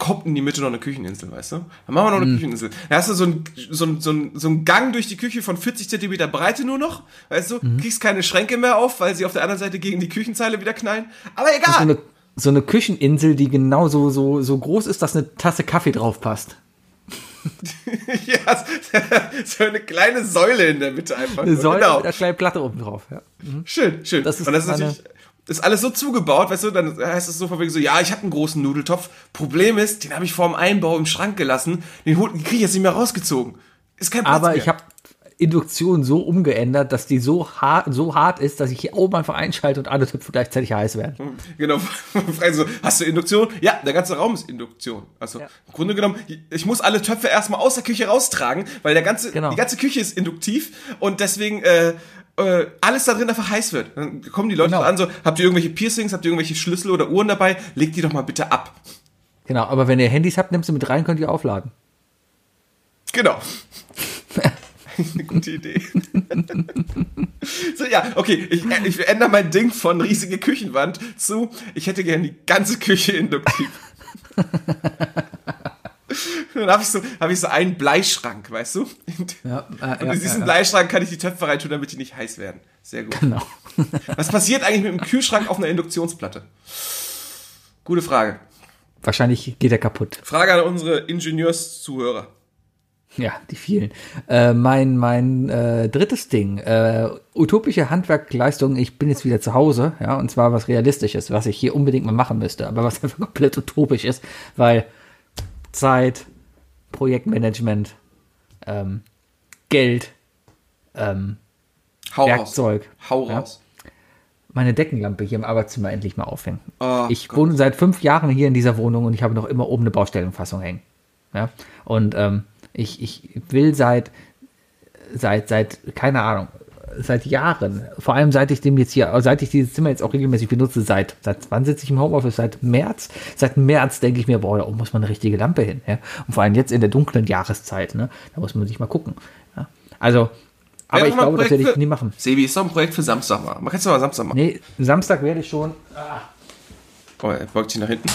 kommt in die Mitte noch eine Kücheninsel, weißt du? Dann machen wir noch eine Kücheninsel. Da hast du so einen so ein, so ein, so ein Gang durch die Küche von 40 Zentimeter Breite nur noch, weißt du? Kriegst keine Schränke mehr auf, weil sie auf der anderen Seite gegen die Küchenzeile wieder knallen. Aber So egal. eine, so eine Kücheninsel, die genauso so, so groß ist, dass eine Tasse Kaffee drauf passt. ja, so eine kleine Säule in der Mitte einfach. Eine. Säule Genau. mit einer kleinen Platte oben drauf. Ja. Schön, schön. Das ist und das ist natürlich ist alles so zugebaut, weißt du, dann heißt es so von wegen so, ja, ich habe einen großen Nudeltopf. Problem ist, den habe ich vor dem Einbau im Schrank gelassen. Den, hol- den kriege ich jetzt nicht mehr rausgezogen. Ist kein Platz Aber mehr. ich habe Induktion so umgeändert, dass die so hart, so hart ist, dass ich hier oben einfach einschalte und alle Töpfe gleichzeitig heiß werden. Genau, fragen so, hast du Induktion? Ja, der ganze Raum ist Induktion. Also im Grunde genommen, ich muss alle Töpfe erstmal aus der Küche raustragen, weil der ganze, Genau. die ganze Küche ist induktiv und deswegen äh, äh, alles da drin einfach heiß wird. Dann kommen die Leute Genau. an, so, habt ihr irgendwelche Piercings, habt ihr irgendwelche Schlüssel oder Uhren dabei? Legt die doch mal bitte ab. Genau, aber wenn ihr Handys habt, nehmt sie mit rein, könnt ihr aufladen. Genau. Eine gute Idee. so, ja, okay, ich, ich ändere mein Ding von riesige Küchenwand zu, ich hätte gerne die ganze Küche induktiv. Dann habe ich, so, hab ich so einen Bleischrank, weißt du? Ja, äh, Und in diesen ja, ja. Bleischrank kann ich die Töpfe reintun, damit die nicht heiß werden. Sehr gut. Genau. Was passiert eigentlich mit dem Kühlschrank auf einer Induktionsplatte? Gute Frage. Wahrscheinlich geht er kaputt. Frage an unsere Ingenieurszuhörer. Ja, die vielen. Äh, mein mein äh, drittes Ding, äh, utopische Handwerkleistung, ich bin jetzt wieder zu Hause, ja, und zwar was Realistisches, was ich hier unbedingt mal machen müsste, aber was einfach komplett utopisch ist, weil Zeit, Projektmanagement, ähm, Geld, ähm, Hau Werkzeug. raus. Hau Ja. raus. meine Deckenlampe hier im Arbeitszimmer endlich mal aufhängen. Oh ich Gott. wohne seit fünf Jahren hier in dieser Wohnung und ich habe noch immer oben eine Baustellenfassung hängen. Ja? Und ähm, ich, ich will seit, seit, seit, keine Ahnung, seit Jahren, vor allem seit ich dem jetzt hier, seit ich dieses Zimmer jetzt auch regelmäßig benutze, seit, seit wann sitze ich im Homeoffice? Seit März? Seit März denke ich mir, boah, da oben muss man eine richtige Lampe hin. Ja? Und vor allem jetzt in der dunklen Jahreszeit, ne? da muss man sich mal gucken. Ja? Also, aber ich glaube, das werde ich nie machen. Sebi, ist doch ein Projekt für Samstag mal. Man kann es doch mal Samstag machen. Nee, Samstag werde ich schon, Oh, er beugt sich nach hinten.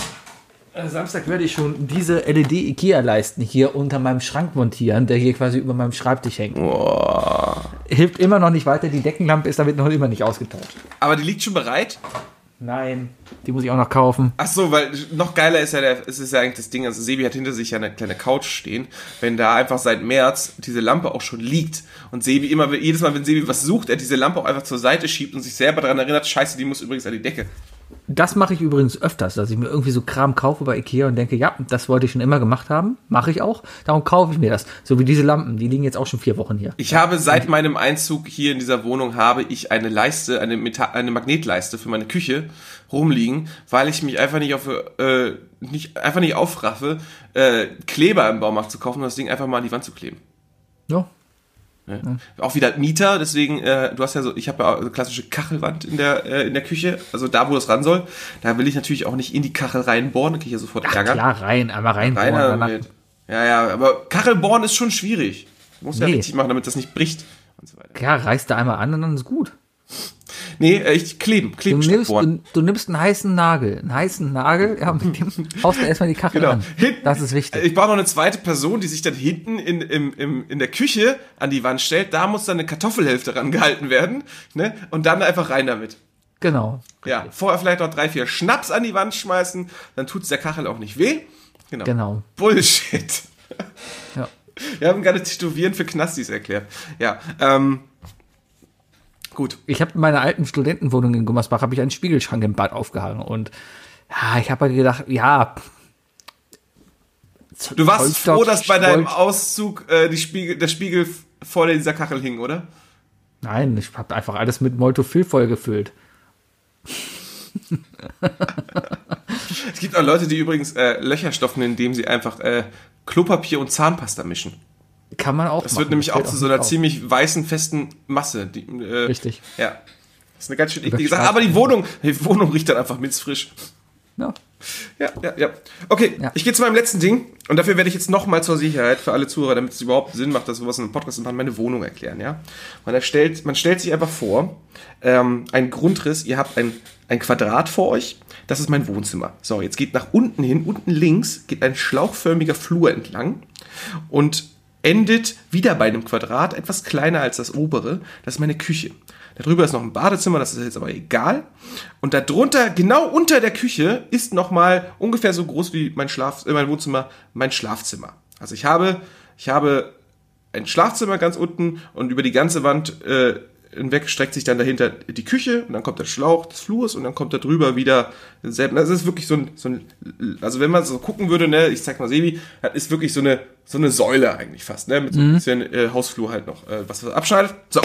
äh, Samstag werde ich schon diese LED-IKEA-Leisten hier unter meinem Schrank montieren, der hier quasi über meinem Schreibtisch hängt. Hilft immer noch nicht weiter, die Deckenlampe ist damit noch immer nicht ausgetauscht. Aber die liegt schon bereit. Nein, die muss ich auch noch kaufen. Ach so, weil noch geiler ist ja, der, es ist ja eigentlich das Ding, also Sebi hat hinter sich ja eine kleine Couch stehen, wenn da einfach seit März diese Lampe auch schon liegt und Sebi immer, jedes Mal, wenn Sebi was sucht, er diese Lampe auch einfach zur Seite schiebt und sich selber daran erinnert, scheiße, die muss übrigens an die Decke. Das mache ich übrigens öfters, dass ich mir irgendwie so Kram kaufe bei Ikea und denke, ja, das wollte ich schon immer gemacht haben. Mache ich auch. Darum kaufe ich mir das. So wie diese Lampen, die liegen jetzt auch schon vier Wochen hier. Ich habe seit meinem Einzug hier in dieser Wohnung habe ich eine Leiste, eine, Meta eine Magnetleiste für meine Küche rumliegen, weil ich mich einfach nicht auf, äh, nicht, einfach nicht aufraffe, äh, Kleber im Baumarkt zu kaufen und das Ding einfach mal an die Wand zu kleben. Ja. Ne? Auch wieder Mieter, deswegen, äh, du hast ja so, ich habe ja eine klassische Kachelwand in der, äh, in der Küche, also da, wo das ran soll. Da will ich natürlich auch nicht in die Kachel reinbohren, da kriege ich ja sofort Ärger. Klar, rein, einmal rein. Reiner danach- mit. Ja, ja, aber Kachelbohren ist schon schwierig. Du musst ja Nee. richtig machen, damit das nicht bricht. Und so weiter. Klar, reißt du einmal an und dann ist gut. Nee, äh, ich kleben, Du kleben statt nimmst, du, du nimmst einen heißen Nagel. Einen heißen Nagel, ja, mit dem haust du erstmal die Kachel Genau. an. Hinten- Das ist wichtig. Ich brauche noch eine zweite Person, die sich dann hinten in, im, im, in der Küche an die Wand stellt. Da muss dann eine Kartoffelhälfte rangehalten werden. Ne? Und dann einfach rein damit. Genau. Ja, vorher vielleicht noch drei, vier Schnaps an die Wand schmeißen. Dann tut's der Kachel auch nicht weh. Genau. Genau. Bullshit. Ja. Wir haben gerade Tätowieren für Knastis erklärt. Ja, ähm, gut. Ich habe in meiner alten Studentenwohnung in Gummersbach habe ich einen Spiegelschrank im Bad aufgehangen und ja, ich habe halt gedacht, ja. Du warst Zollstock, froh, dass bei deinem Auszug äh, die Spiegel, der Spiegel vor dieser Kachel hing, oder? Nein, ich habe einfach alles mit Moltofil vollgefüllt. Es gibt auch Leute, die übrigens äh, Löcher stopfen, indem sie einfach äh, Klopapier und Zahnpasta mischen. Kann man auch Das machen. wird nämlich auch zu so einer auf. ziemlich weißen, festen Masse. Die, äh, Richtig. Ja. Das ist eine ganz schön eklige Sache. Aber die Wohnung, die Wohnung riecht dann einfach minzfrisch. Ja. Ja, ja, ja. Okay, Ja. ich gehe zu meinem letzten Ding und dafür werde ich jetzt nochmal zur Sicherheit für alle Zuhörer, damit es überhaupt Sinn macht, dass sowas in einem Podcast macht, meine Wohnung erklären, ja. Man erstellt, man stellt sich einfach vor, ähm, ein Grundriss, ihr habt ein, ein Quadrat vor euch, das ist mein Wohnzimmer. So, jetzt geht nach unten hin, unten links geht ein schlauchförmiger Flur entlang und endet wieder bei einem Quadrat, etwas kleiner als das obere, das ist meine Küche. Darüber ist noch ein Badezimmer, das ist jetzt aber egal. Und darunter, genau unter der Küche, ist nochmal ungefähr so groß wie mein Schlaf, äh, mein Wohnzimmer, mein Schlafzimmer. Also ich habe, ich habe ein Schlafzimmer ganz unten und über die ganze Wand äh, hinweg streckt sich dann dahinter die Küche und dann kommt der Schlauch des Flurs und dann kommt da drüber wieder selben. Das ist wirklich so ein, so ein also wenn man so gucken würde, ne, ich zeig mal Sebi, das ist wirklich so eine so eine Säule eigentlich fast, ne, mit so ein bisschen äh, Hausflur halt noch, äh, was abschneidet. So.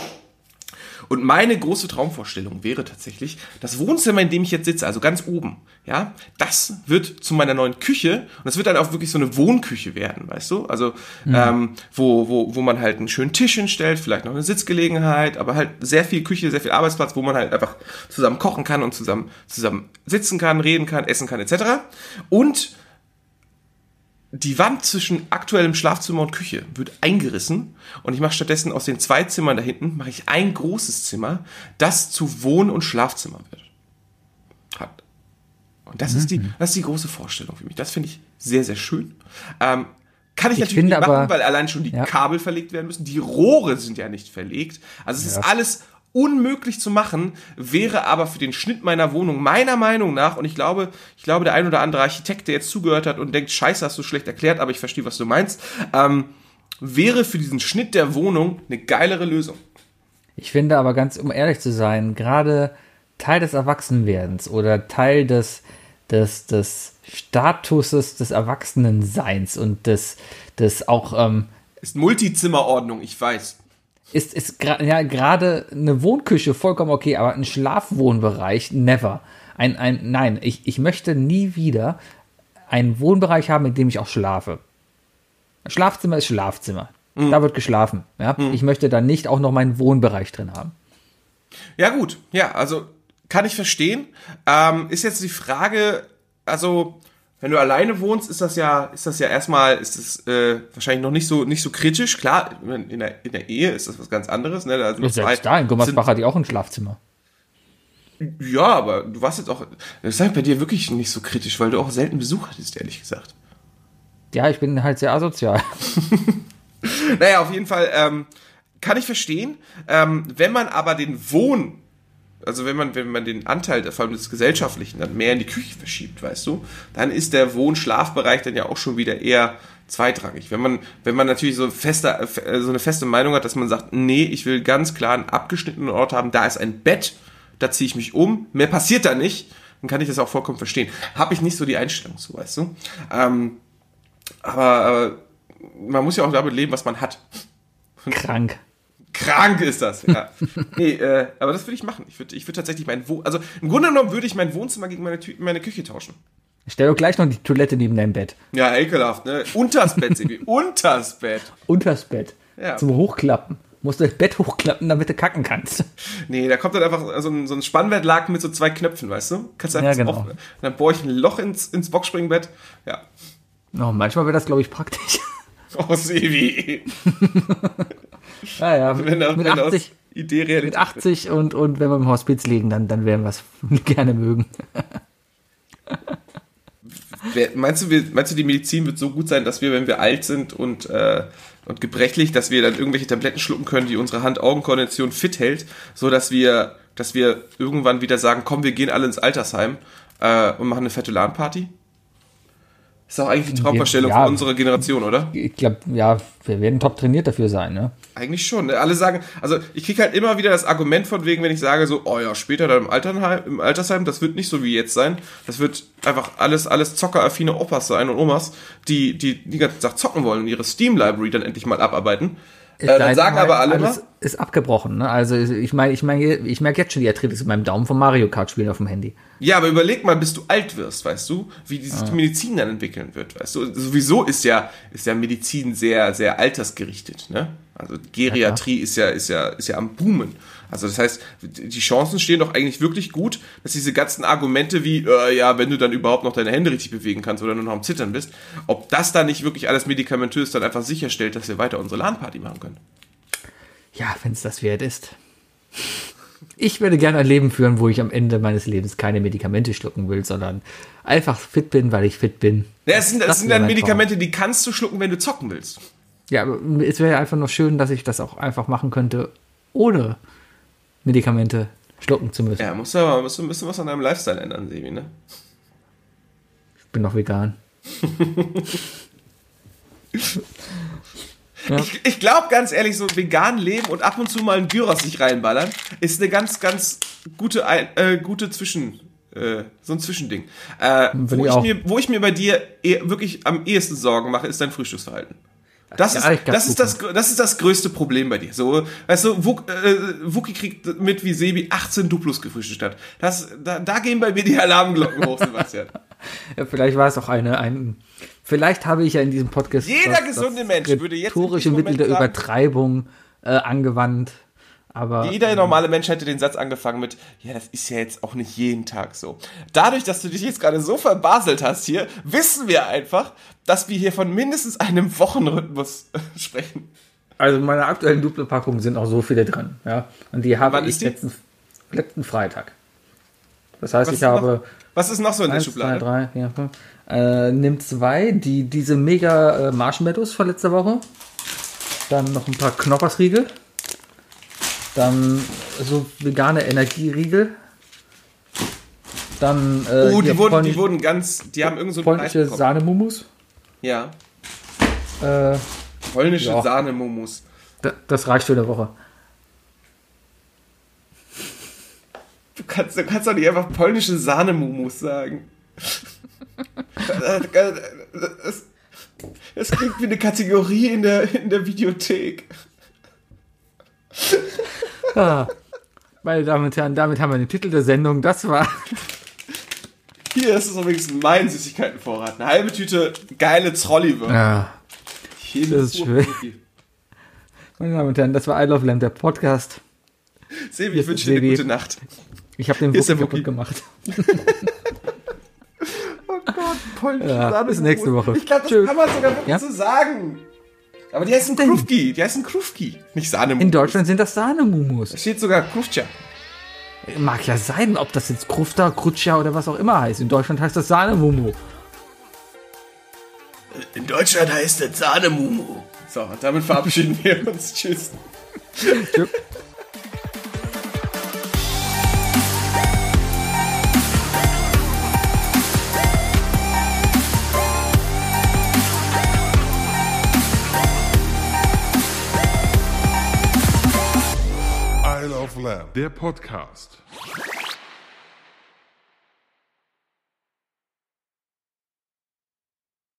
Und meine große Traumvorstellung wäre tatsächlich, das Wohnzimmer, in dem ich jetzt sitze, also ganz oben, ja, das wird zu meiner neuen Küche und das wird dann auch wirklich so eine Wohnküche werden, weißt du? Also, ähm, wo, wo, wo man halt einen schönen Tisch hinstellt, vielleicht noch eine Sitzgelegenheit, aber halt sehr viel Küche, sehr viel Arbeitsplatz, wo man halt einfach zusammen kochen kann und zusammen, zusammen sitzen kann, reden kann, essen kann, etc. Und die Wand zwischen aktuellem Schlafzimmer und Küche wird eingerissen und ich mache stattdessen aus den zwei Zimmern da hinten mache ich ein großes Zimmer, das zu Wohn- und Schlafzimmer wird. Hat. Und das ist die, das ist die große Vorstellung für mich. Das finde ich sehr, sehr schön. Ähm, kann ich, natürlich finde nicht machen, aber- weil allein schon die Ja. Kabel verlegt werden müssen. Die Rohre sind ja nicht verlegt. Also es ist alles unmöglich zu machen, wäre aber für den Schnitt meiner Wohnung meiner Meinung nach, und ich glaube, ich glaube, der ein oder andere Architekt, der jetzt zugehört hat und denkt, scheiße, hast du schlecht erklärt, aber ich verstehe, was du meinst, ähm, wäre für diesen Schnitt der Wohnung eine geilere Lösung. Ich finde aber ganz, um ehrlich zu sein, gerade Teil des Erwachsenwerdens oder Teil des, des, des Statuses des Erwachsenenseins und des, des auch, ähm, Ist Multizimmerordnung, ich weiß. Ist, ist gra ja gerade eine Wohnküche vollkommen okay, aber ein Schlafwohnbereich, never. Ein, ein, nein, ich, ich möchte nie wieder einen Wohnbereich haben, in dem ich auch schlafe. Schlafzimmer ist Schlafzimmer. Da wird geschlafen. Ja? Ich möchte da nicht auch noch meinen Wohnbereich drin haben. Ja, gut. Ja, also kann ich verstehen. Ähm, ist jetzt die Frage, also wenn du alleine wohnst, ist das ja, ist das ja erstmal, ist es äh, wahrscheinlich noch nicht so nicht so kritisch. Klar, in der, in der Ehe ist das was ganz anderes. Ne? Also Selbst da in Gummersbach hatte ich auch ein Schlafzimmer. sind, ja, aber du warst jetzt auch, das ist halt bei dir wirklich nicht so kritisch, weil du auch selten Besuch hattest, ehrlich gesagt. Ja, ich bin halt sehr asozial. Naja, auf jeden Fall ähm, kann ich verstehen. Ähm, wenn man aber den Wohn, also wenn man, wenn man den Anteil vor allem des Gesellschaftlichen dann mehr in die Küche verschiebt, weißt du, dann ist der Wohn-Schlafbereich dann ja auch schon wieder eher zweitrangig. Wenn man, wenn man natürlich so, feste, so eine feste Meinung hat, dass man sagt, nee, ich will ganz klar einen abgeschnittenen Ort haben, da ist ein Bett, da ziehe ich mich um, mehr passiert da nicht, dann kann ich das auch vollkommen verstehen. Habe ich nicht so die Einstellung zu, weißt du. Ähm, aber äh, man muss ja auch damit leben, was man hat. Krank. Krank ist das, ja. nee, äh, aber das würde ich machen. Ich würde ich würd tatsächlich mein Wohn... Also im Grunde genommen würde ich mein Wohnzimmer gegen meine, Tü meine Küche tauschen. Stell doch gleich noch die Toilette neben deinem Bett. Ja, ekelhaft, ne? Unters Bett, Sebi. Unters Bett. Unters Bett. Ja. Zum Hochklappen. musst du das Bett hochklappen, damit du kacken kannst. Nee, da kommt dann einfach so ein, so ein Spannbettlaken mit so zwei Knöpfen, weißt du? Kannst du einfach Ja, genau. auf- dann bohre ich ein Loch ins, ins Boxspringbett. Ja. Oh, manchmal wäre das, glaube ich, praktisch. Oh, Sevi. Ja, ja, Wenn, mit wenn aus 80, Idee mit Realität. 80 und, und wenn wir im Hospiz liegen, dann, dann werden wir es gerne mögen. Meinst du, wir, meinst du, die Medizin wird so gut sein, dass wir, wenn wir alt sind und, äh, und gebrechlich, dass wir dann irgendwelche Tabletten schlucken können, die unsere Hand-Augen-Koordination fit hält, so dass wir, dass wir irgendwann wieder sagen, komm, wir gehen alle ins Altersheim äh, und machen eine fette LAN-Party? Ist doch eigentlich die Traumvorstellung Ja. von unserer Generation, oder? Ich glaube, ja, wir werden top trainiert dafür sein, ne? Eigentlich schon. Ne? Alle sagen, also ich kriege halt immer wieder das Argument von wegen, wenn ich sage so, oh ja, später dann im, Alternheim, im Altersheim, das wird nicht so wie jetzt sein. Das wird einfach alles, alles zockeraffine Opas sein und Omas, die, die die ganze Tag zocken wollen und ihre Steam-Library dann endlich mal abarbeiten. Äh, dann Dein sagen aber alle alles ist abgebrochen, ne? Also ich meine, ich meine, ich merke jetzt schon die Arthritis in meinem Daumen vom Mario Kart spielen auf dem Handy. ja, aber überleg mal, bis du alt wirst, weißt du, wie die, Ah. sich die Medizin dann entwickeln wird, weißt du. Sowieso ist ja, ist ja Medizin sehr, sehr altersgerichtet, ne? Also Geriatrie ist ja, ist ja, ist ja am Boomen. Also das heißt, die Chancen stehen doch eigentlich wirklich gut, dass diese ganzen Argumente wie, äh, ja, wenn du dann überhaupt noch deine Hände richtig bewegen kannst oder nur noch am Zittern bist, ob das dann nicht wirklich alles medikamentös dann einfach sicherstellt, dass wir weiter unsere LAN-Party machen können. Ja, wenn es das wert ist. Ich würde gerne ein Leben führen, wo ich am Ende meines Lebens keine Medikamente schlucken will, sondern einfach fit bin, weil ich fit bin. Ja, es sind, das Das sind dann Medikamente, die kannst du schlucken, wenn du zocken willst. Ja, es wäre einfach nur schön, dass ich das auch einfach machen könnte, ohne Medikamente schlucken zu müssen. Ja, musst du aber musst du ein bisschen was an deinem Lifestyle ändern, Sebi, ne? Ich bin noch vegan. Ich, ich glaube ganz ehrlich, so vegan leben und ab und zu mal einen Gyros sich reinballern, ist eine ganz, ganz gute, äh, gute Zwischen, äh, so ein Zwischending. Äh, wo, ich ich mir, wo ich mir bei dir eh, wirklich am ehesten Sorgen mache, ist dein Frühstücksverhalten. Das, Ja, ist, das, ist das, das ist das größte Problem bei dir. So, weißt du, Wuk, äh, Wookie kriegt mit, wie Sebi 18 Duplus gefrühstückt hat. Das, da, da gehen bei mir die Alarmglocken hoch, Sebastian. Ja, vielleicht war es auch eine, ein, vielleicht habe ich ja in diesem Podcast Jeder gesunde Mensch würde jetzt rhetorische Mittel der Übertreibung äh, angewandt. Aber Jeder normale Mensch hätte den Satz angefangen mit, ja, das ist ja jetzt auch nicht jeden Tag so. Dadurch, dass du dich jetzt gerade so verbaselt hast hier, wissen wir einfach, dass wir hier von mindestens einem Wochenrhythmus äh, sprechen. also in meiner aktuellen Duplo-Packung sind auch so viele drin. Ja? Und die habe Wann ich letzten, letzten Freitag. Das heißt, Was ich habe noch, was ist noch so in der eins, zwei, Schublade? drei, vier, fünf. Äh, nimm zwei, die, diese mega äh, Marshmallows von letzter Woche. Dann noch ein paar Knoppersriegel. Dann so vegane Energieriegel. Dann äh, Oh, die wurden, polnisch- die wurden ganz, die haben irgend so einen polnische. Sahnemumus. Ja, Äh, polnische Ja. Sahnemumus. da- das reicht für eine Woche. Du kannst, du kannst doch nicht einfach polnische Sahnemumus sagen. Das, das klingt wie eine Kategorie in der, in der Videothek. Ah, meine Damen und Herren, damit haben wir den Titel der Sendung. Das war Hier ist es übrigens mein Süßigkeitenvorrat. Eine halbe Tüte geile Trolliwürmer. ja, Hier das ist schön. meine Damen und Herren, das war I Love Lamb, der Podcast. Sebi, ich wünsche dir eine gute Nacht. Ich habe den Wookie kaputt gemacht. Oh Gott, polnische Ja, bis nächste Woche. Ich glaube, das Tschüss. kann man sogar wirklich Ja? so sagen. Aber die heißen Krufki. Die heißen Krufki. Nicht Sahnemumus. In Deutschland sind das Sahnemumus. Da steht sogar Krufcha. Mag ja sein, ob das jetzt Krufta, Krutscha oder was auch immer heißt. In Deutschland heißt das Sahnemumu. In Deutschland heißt das Sahnemumu. So, damit verabschieden wir uns. Tschüss. Lamb, der Podcast.